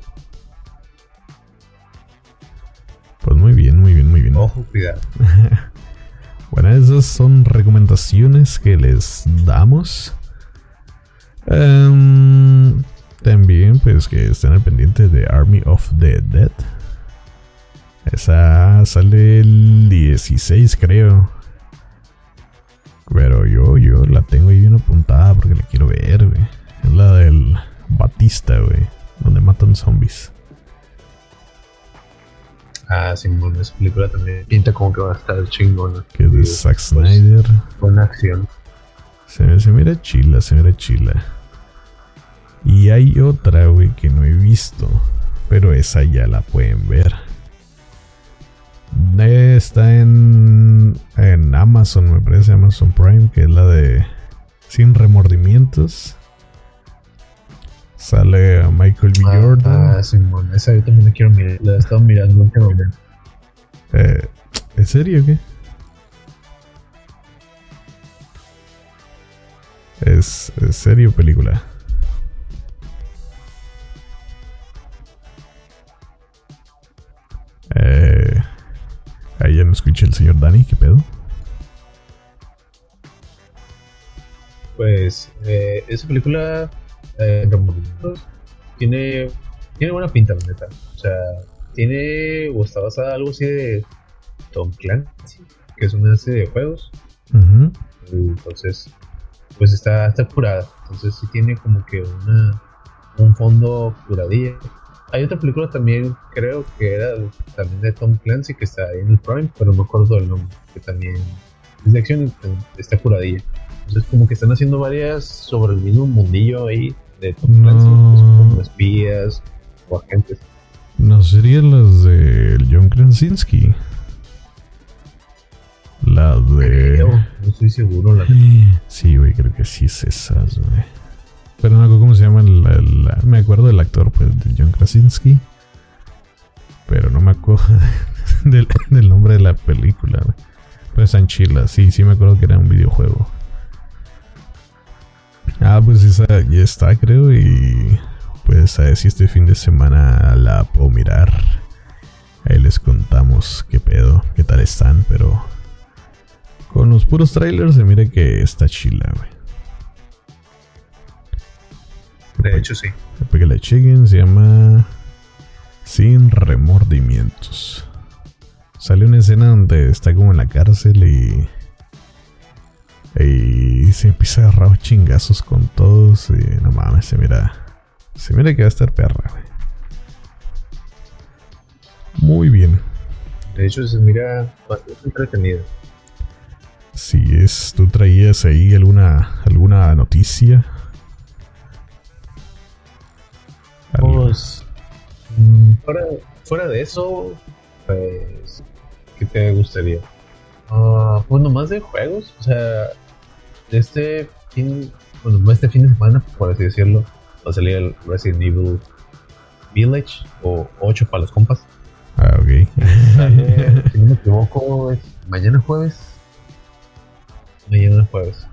Pues muy bien, muy bien, muy bien. Ojo, cuidado. (laughs) bueno, esas son recomendaciones que les damos. Em, también, pues que estén al pendiente de Army of the Dead. Esa sale el 16, creo. Pero yo, yo la tengo ahí bien apuntada porque la quiero ver, güey. Es la del Batista, güey. Donde matan zombies. Ah, bueno, esa película también pinta como que va a estar chingona. Que es de Zack pues, Snyder. Buena acción. Se, se mira chila, se mira chila. Y hay otra, güey, que no he visto. Pero esa ya la pueden ver. Está en, en Amazon, me parece, Amazon Prime, que es la de Sin Remordimientos. Sale Michael B. Ah, Jordan. Ah, Simón, esa yo también la quiero mirar. La he estado mirando últimamente. Eh, ¿En serio qué? Es, es serio película. Eh, ahí ya no escuché el señor Dani, ¿qué pedo? Pues eh, esa película eh, tiene, tiene buena pinta, la neta. O sea, tiene o está basada algo así de Tom Clancy, que es una serie de juegos. Entonces, pues está, está curada. Entonces sí tiene como que una, un fondo curadilla. Hay otra película también, creo que era también de Tom Clancy, que está ahí en el Prime, pero no me acuerdo del nombre, que también es de acción y está curadilla. Entonces como que están haciendo varias sobre el mismo mundillo ahí de Tom Clancy, como espías o agentes. No serían las de John Krasinski. La de. no estoy seguro. La (gasps) Sí, güey, creo que sí es esas, güey. Pero no cómo se llama. me acuerdo del actor, pues, de John Krasinski. Pero no me acuerdo (laughs) del, nombre de la película, güey. Pues Anchila, sí, sí me acuerdo que era un videojuego. Ah, pues esa ya está, creo. Y pues a ver si este fin de semana la puedo mirar. Ahí les contamos qué pedo, qué tal están, pero con los puros trailers se mire que está chila, güey. De hecho, sí. Para que la chequen, se llama Sin Remordimientos. Sale una escena donde está como en la cárcel y. Y se empieza a agarrar chingazos con todos. Y no mames, se mira. Se mira que va a estar perra, güey. Muy bien. De hecho, se mira bastante entretenido. Si es, tú traías ahí alguna, alguna noticia. Pues, mm, fuera, fuera, de eso, pues, ¿qué te gustaría? Uh, pues nomás de juegos, o sea, este fin, bueno, este fin de semana, por así decirlo, va a salir el Resident Evil Village o 8 para los compas. Ah, ok. (laughs) si no me equivoco, es mañana jueves mañana jueves.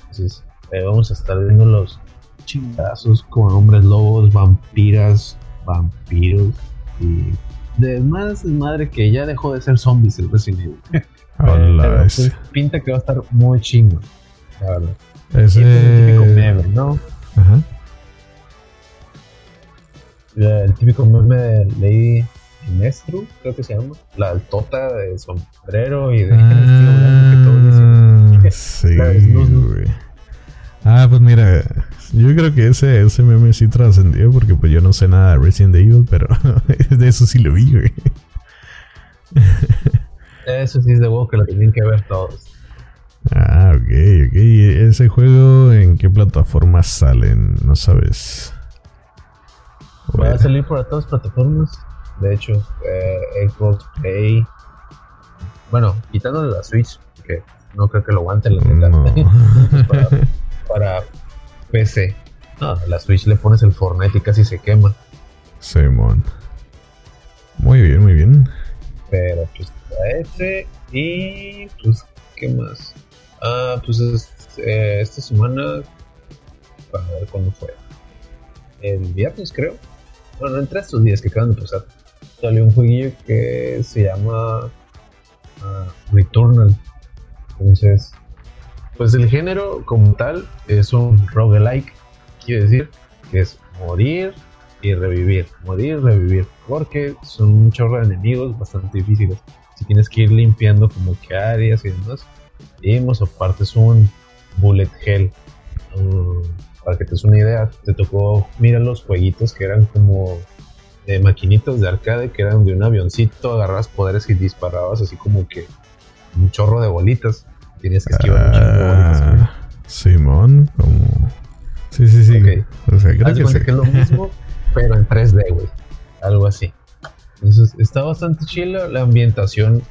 Entonces, eh, vamos a estar viendo los chingazos con hombres lobos, vampiras, vampiros y de más madre que ya dejó de ser zombies el Resident Evil. (laughs) Pues, pinta que va a estar muy chingo, la verdad. Ese... es el típico meme, ¿no? Ajá. El típico meme de Lady Nestru, creo que se llama. La altota de sombrero y de ah, (laughs) que todo (laughs) Sí, güey. Ah, pues mira, yo creo que ese, ese meme sí trascendió porque pues yo no sé nada de Resident Evil, pero (laughs) de eso sí lo vi, güey. Eso sí es de huevo que lo tienen que ver todos. Ah, ok, ok. ¿Y ¿Ese juego en qué plataformas salen? No sabes. Va a salir por todas las plataformas. De hecho, eh, Xbox Play. Bueno, quitando la Switch, que no creo que lo aguante la No. (laughs) para, (laughs) para PC. No, la Switch le pones el Fortnite y casi se quema. Simón. Muy bien, muy bien. Pero pues a ese y pues ¿qué más? Ah, pues es- eh, esta semana para ver cuándo fue. El viernes creo. Bueno, entre estos días que acaban de pasar. Salió un jueguillo que se llama ah, Returnal. Entonces, pues el género como tal es un roguelike. Quiere decir que es morir y revivir, morir revivir, porque son un chorro de enemigos bastante difíciles. Si tienes que ir limpiando como que áreas y demás. Más aparte es un bullet hell. Um, para que te des una idea, te tocó, mira los jueguitos que eran como de maquinitas de arcade, que eran de un avioncito, agarrabas poderes y disparabas así como que un chorro de bolitas. Tienes que esquivar un chorro de bolitas. Ah, Simón, como. Sí, sí, sí. Ok. O sea, creo que cuenta sí. que es lo mismo, (laughs) pero en 3D, güey. Algo así. Entonces, está bastante chila. La ambientación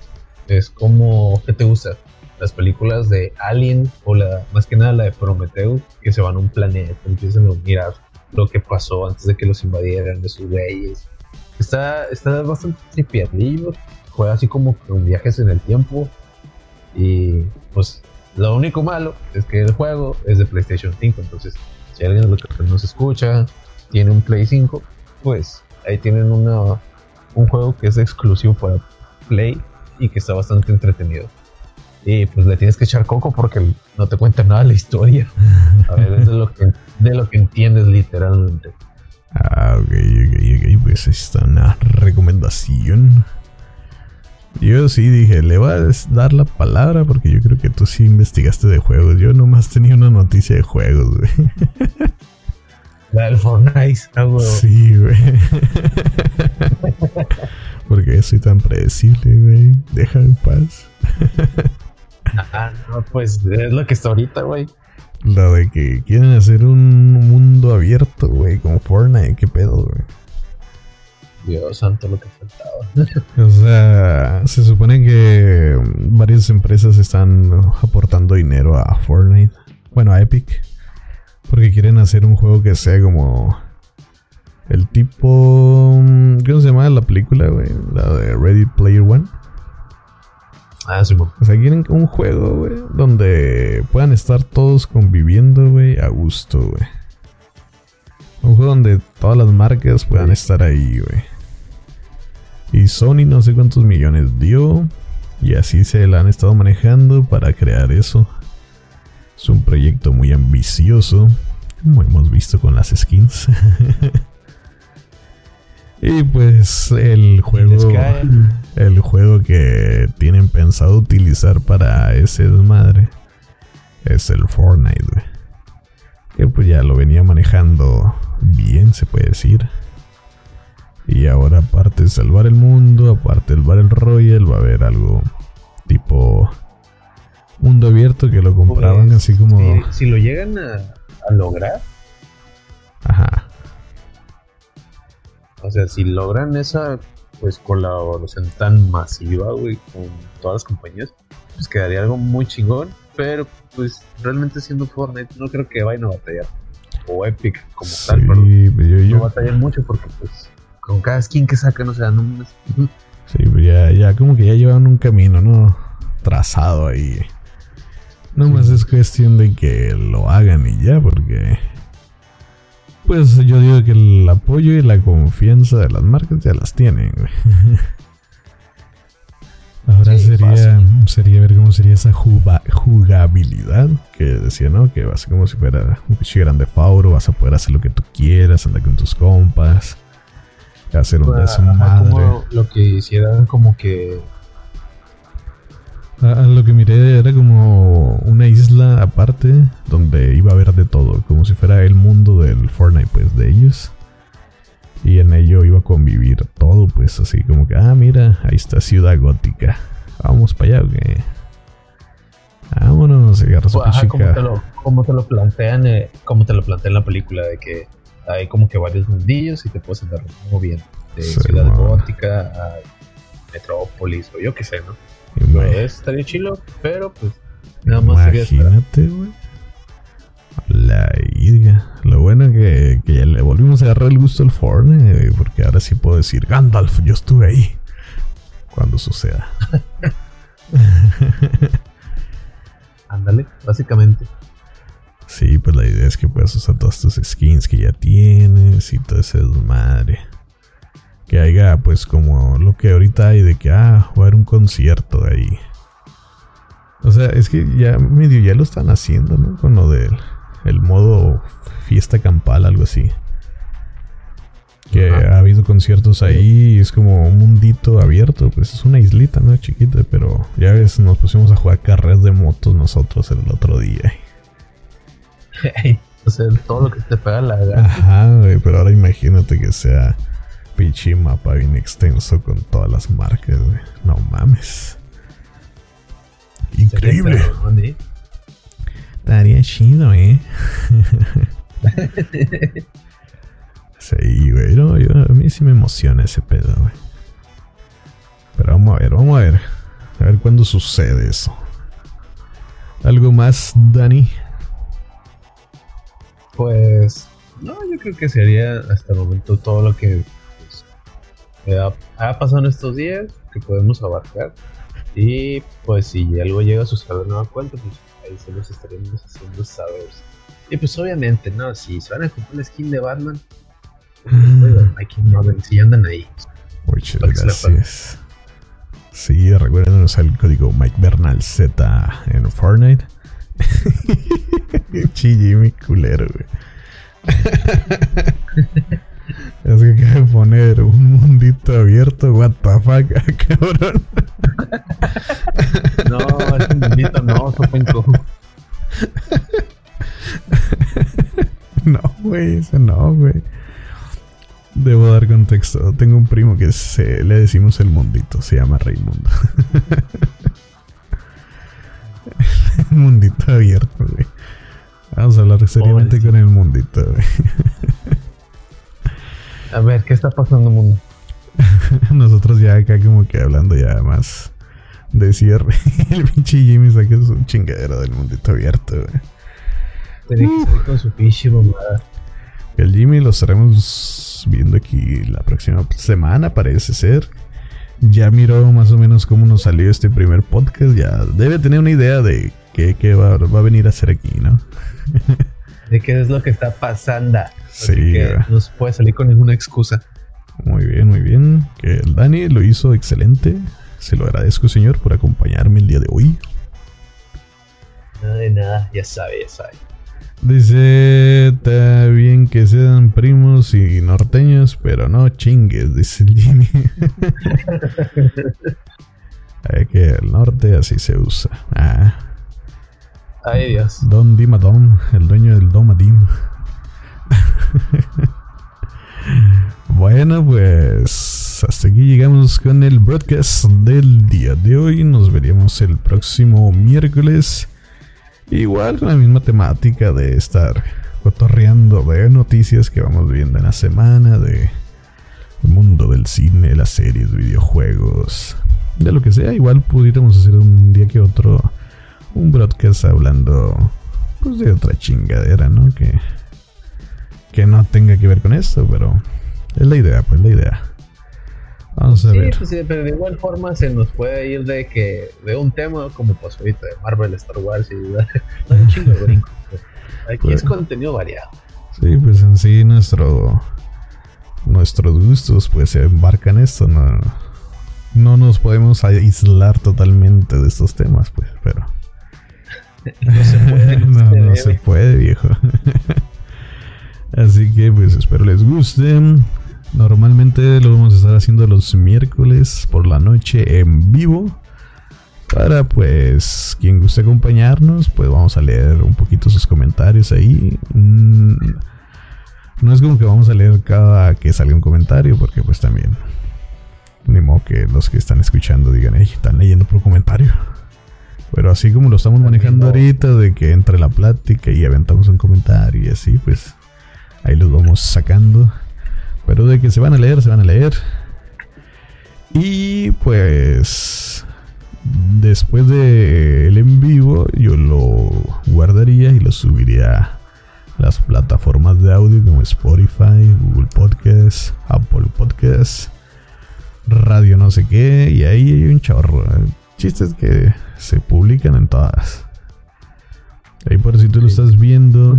es como. ¿Qué te gusta? Las películas de Alien o la más que nada la de Prometheus, que se van a un planeta, empiezan a mirar lo que pasó antes de que los invadieran, de sus güeyes. Está, está bastante tripiadillo. Juega así como con viajes en el tiempo. Y pues lo único malo es que el juego es de PlayStation 5. Entonces, si alguien los que nos escucha tiene un Play 5, pues ahí tienen una, un juego que es exclusivo para Play y que está bastante entretenido. Y pues le tienes que echar coco porque no te cuenta nada la historia. A ver, es de lo que, de lo que entiendes literalmente. Ah, ok, ok, ok. Pues ahí está una recomendación. Yo sí dije, le voy a dar la palabra porque yo creo que tú sí investigaste de juegos. Yo nomás tenía una noticia de juegos, güey. (laughs) La del Fortnite, ah. Sí, güey. (laughs) Porque soy tan predecible, güey. Déjame en paz. (laughs) No, pues es lo que está ahorita, güey. Lo de que quieren hacer un mundo abierto, güey, con Fortnite. ¿Qué pedo, güey? Dios santo, lo que faltaba. O sea, se supone que varias empresas están aportando dinero a Fortnite. Bueno, a Epic. Porque quieren hacer un juego que sea como el tipo... ¿Cómo se llama la película, güey? La de Ready Player One. Ah, sí. O sea, quieren un juego, güey, donde puedan estar todos conviviendo, güey, a gusto, güey. Un juego donde todas las marcas puedan estar ahí, güey. Y Sony no sé cuántos millones dio. Y así se la han estado manejando para crear eso. Es un proyecto muy ambicioso. Como hemos visto con las skins. (laughs) y pues el juego el juego que tienen pensado utilizar para ese desmadre es el Fortnite, güey. Que pues ya lo venía manejando bien, se puede decir. Y ahora aparte de salvar el mundo, aparte del Battle Royale, va a haber algo tipo mundo abierto que lo compraban Pues, así como... Si, si lo llegan a, a lograr, Ajá. O sea, si logran esa pues colaboración tan masiva, güey, con todas las compañías, pues quedaría algo muy chingón, pero pues realmente siendo Fortnite no creo que vayan a batallar. O Epic como tal, pero Sí, yo, no batallan mucho porque pues con cada skin que sacan, o sea, no. Sí, pero ya, ya como que ya llevan un camino, ¿no? Trazado ahí. No más es cuestión de que lo hagan y ya, porque... Pues yo digo que el apoyo y la confianza de las marcas ya las tienen. (laughs) Ahora Sí, sería, sería ver cómo sería esa juga- jugabilidad que decía, ¿no? Que va a ser como si fuera un pinche grande Fauro, vas a poder hacer lo que tú quieras, andar con tus compas, hacer un desmadre. como lo que hicieran como que A, a lo que miré era como una isla aparte donde iba a haber de todo, como si fuera el mundo del Fortnite, pues de ellos. Y en ello iba a convivir todo, pues así como que, ah, mira, ahí está Ciudad Gótica. Vamos para allá, ¿o qué? Vámonos, ajá, como, te lo, como te lo plantean, eh, como te lo plantean en la película, de que hay como que varios mundillos y te puedes andar moviendo de Sí, Ciudad man. Gótica a Metrópolis o yo qué sé, ¿no? Pero estaría chilo, pero pues nada más. Imagínate, güey. La irga. Lo bueno que, que ya le volvimos a agarrar el gusto al Fortnite, porque ahora sí puedo decir, Gandalf, yo estuve ahí. Cuando suceda. (laughs) Ándale, básicamente. Sí, pues la idea es que puedas usar todas tus skins que ya tienes y todo ese desmadre. Que haya, pues, como lo que ahorita hay de que, ah, va a haber un concierto de ahí. O sea, es que ya medio ya lo están haciendo, ¿no? Con lo del el modo fiesta campal, algo así. Que Ajá. ha habido conciertos ahí y es como un mundito abierto, pues es una islita, ¿no? Chiquita, pero ya ves, nos pusimos a jugar carreras de motos nosotros el otro día. (laughs) o sea, todo lo que te pega la gana. Ajá, güey, pero ahora imagínate que sea pinche mapa bien extenso con todas las marcas, güey. No mames. Increíble. Estaría chido, eh. (laughs) sí, güey. No, yo- a mí sí me emociona ese pedo, güey. Pero vamos a ver, vamos a ver. A ver cuándo sucede eso. ¿Algo más, Dani? Pues, no, yo creo que sería hasta el momento todo lo que ha, pasado en estos días que podemos abarcar. Y pues si algo llega a suceder de nueva cuenta, pues ahí se los estaremos haciendo saber. Y pues obviamente, no, si se van a comprar la skin de Batman, pues, Mm. hay quien no si andan ahí. Muchas gracias. Sí, recuerden usar el código Mike Bernal Z en Fortnite. (laughs) Pinche Jimmy culero, güey. (laughs) es que acaba de poner un mundito abierto, what the fuck, (laughs) cabrón. No, ese mundito no, sopenco. (laughs) No, güey, ese no, güey. Debo dar contexto. Tengo un primo que se, le decimos el mundito, se llama Raimundo. (laughs) mundito abierto, güey. Vamos a hablar seriamente Pobrecito. con el mundito, güey. A ver, ¿qué está pasando, mundo? (laughs) Nosotros ya acá como que hablando ya más de cierre. (laughs) el pinche Jimmy saca su chingadera del mundito abierto, güey. Tiene que salir con su pinche mamada. El Jimmy lo estaremos viendo aquí la próxima semana, parece ser. Ya miró más o menos cómo nos salió este primer podcast. Ya debe tener una idea de qué, qué va, va a venir a hacer aquí, ¿no? (laughs) de qué es lo que está pasando. Sí, Así que no se puede salir con ninguna excusa. Muy bien, muy bien. Que el Dani lo hizo excelente. Se lo agradezco, señor, por acompañarme el día de hoy. Nada de nada, ya sabe, ya sabe. Dice, está bien que sean primos y norteños, pero no chingues, dice el Jimmy. (laughs) Ay, que el norte así se usa. Ah, Ay, Dios. Don Dimadom, el dueño del Domadim. (laughs) bueno, pues hasta aquí llegamos con el broadcast del día de hoy. Nos veríamos el próximo miércoles. Igual con la misma temática de estar cotorreando de noticias que vamos viendo en la semana, de mundo del cine, las series, videojuegos, de lo que sea. Igual pudiéramos hacer un día que otro un broadcast hablando pues de otra chingadera, ¿no? Que, que no tenga que ver con esto, pero es la idea, pues la idea. Vamos a Sí, ver. pues sí, pero de igual forma se nos puede ir de que de un tema como pasó ahorita de Marvel, Star Wars y (laughs) un chingo de brinco. Aquí Pues- es contenido variado. Sí, pues en sí nuestro nuestros gustos pues se embarcan en esto, no no nos podemos aislar totalmente de estos temas, pues, pero (laughs) No se puede, (laughs) no, no, se puede, viejo. Así que pues espero les guste. Normalmente lo vamos a estar haciendo los miércoles por la noche en vivo. Para pues quien guste acompañarnos, pues vamos a leer un poquito sus comentarios ahí. Mm, No es como que vamos a leer cada que salga un comentario, porque pues también ni modo que los que están escuchando digan, hey, están leyendo por comentario. Pero así como lo estamos manejando ahorita, de que entre la plática y aventamos un comentario y así, pues ahí los vamos sacando. Pero de que se van a leer, se van a leer. Y pues después de el en vivo yo lo guardaría y lo subiría a las plataformas de audio como Spotify, Google Podcast, Apple Podcast, Radio no sé qué y ahí hay un chorro. Chistes que se publican en todas. Ahí por si tú lo estás viendo,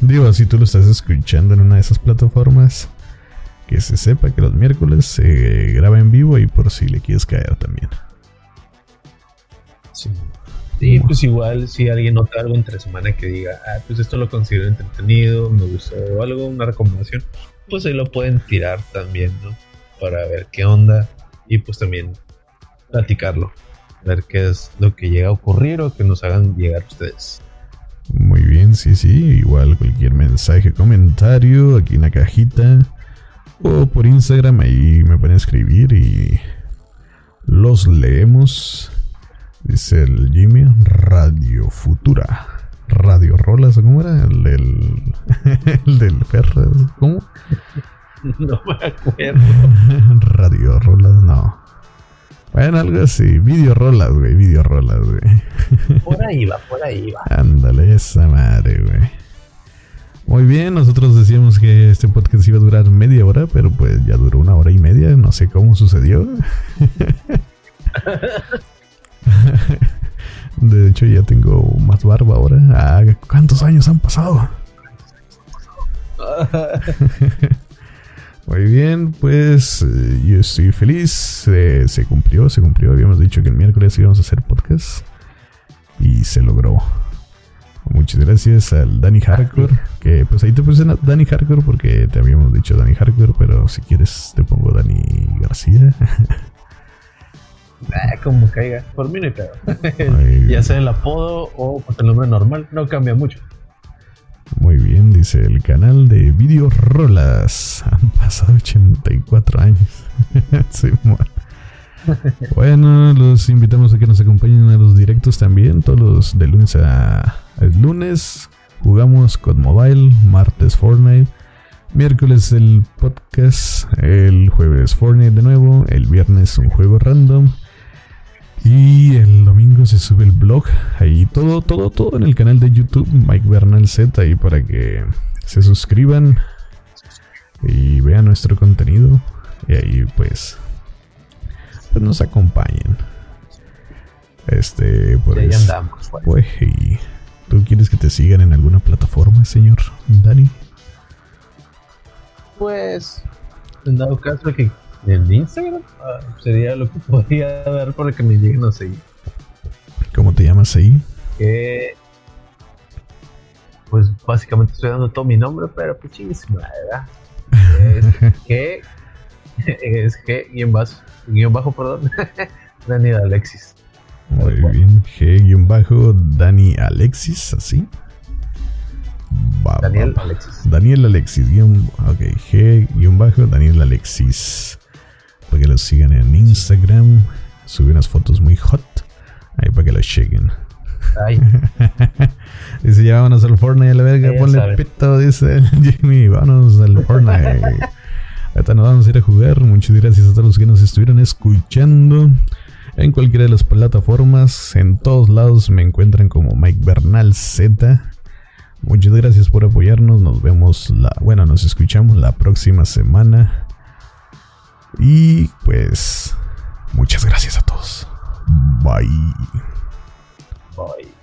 digo, si tú lo estás escuchando en una de esas plataformas, que se sepa que los miércoles se graba en vivo y por si le quieres caer también. Sí. pues igual si alguien nota algo entre semana que diga, ah, pues esto lo considero entretenido, me gustó o algo, una recomendación, pues ahí lo pueden tirar también, ¿no? Para ver qué onda y pues también platicarlo, ver qué es lo que llega a ocurrir o que nos hagan llegar ustedes. Muy bien, sí, sí, igual cualquier mensaje, comentario aquí en la cajita o por Instagram ahí me pueden escribir y los leemos. Dice el Jimmy, Radio Futura. Radio Rolas, ¿cómo era? El del, (laughs) el del Ferro, ¿cómo? (laughs) No me acuerdo. (laughs) Radio Rolas, no. Bueno, algo así. Video Rolas, güey. Video Rolas, güey. Por ahí va, por ahí va. Ándale, esa madre, güey. Muy bien, nosotros decíamos que este podcast iba a durar media hora, pero pues ya duró una hora y media. No sé cómo sucedió. (laughs) De hecho, ya tengo más barba ahora. Ah, ¿Cuántos años han pasado? (laughs) Muy bien, pues eh, yo estoy feliz. se cumplió, se cumplió. Habíamos dicho que el miércoles íbamos a hacer podcast. Y se logró. Muchas gracias al Danny Hardcore. Que pues ahí te puse Danny Hardcore porque te habíamos dicho Danny Hardcore. Pero si quieres, te pongo Danny García. (laughs) Ah, como caiga. Por mí no (laughs) ya sea el apodo o el nombre normal, no cambia mucho. Muy bien, dice el canal de Video Rolas. Han pasado 84 años. (laughs) bueno, los invitamos a que nos acompañen a los directos también. Todos los de lunes a, lunes. Jugamos con Mobile, martes Fortnite. Miércoles el podcast, el jueves Fortnite de nuevo, el viernes un juego random y el domingo se sube el blog. Ahí todo, todo, todo en el canal de YouTube, Mike Bernal Z, ahí para que se suscriban y vean nuestro contenido. Y ahí pues, pues nos acompañen. Este, pues, ahí andamos, pues. pues. y ¿Tú quieres que te sigan en alguna plataforma, señor Dani? Pues, en dado caso que en Instagram ah, sería lo que (laughs) podría dar para que me lleguen a seguir. ¿Cómo te llamas ahí? Que pues básicamente estoy dando todo mi nombre, pero pues chinguísima, ¿verdad? Es (laughs) que es que guion bajo, guion bajo, perdón, (laughs) Dani Alexis. Muy bien, G bajo Dani Alexis, así. Daniel Alexis. Daniel Alexis, guion, ok, G bajo Daniel Alexis para que los sigan en Instagram. Subí unas fotos muy hot. Ahí para que los chequen. Ay. (laughs) dice, ya vámonos al Fortnite a la verga, ponle pito, dice el (laughs) Jimmy, vámonos al Fortnite. (laughs) Ahorita nos vamos a ir a jugar. Muchas gracias a todos los que nos estuvieron escuchando. En cualquiera de las plataformas, en todos lados me encuentran como Mike Bernal Z. Muchas gracias por apoyarnos. Nos vemos la, bueno, nos escuchamos la próxima semana. Y pues muchas gracias a todos. Bye. Bye.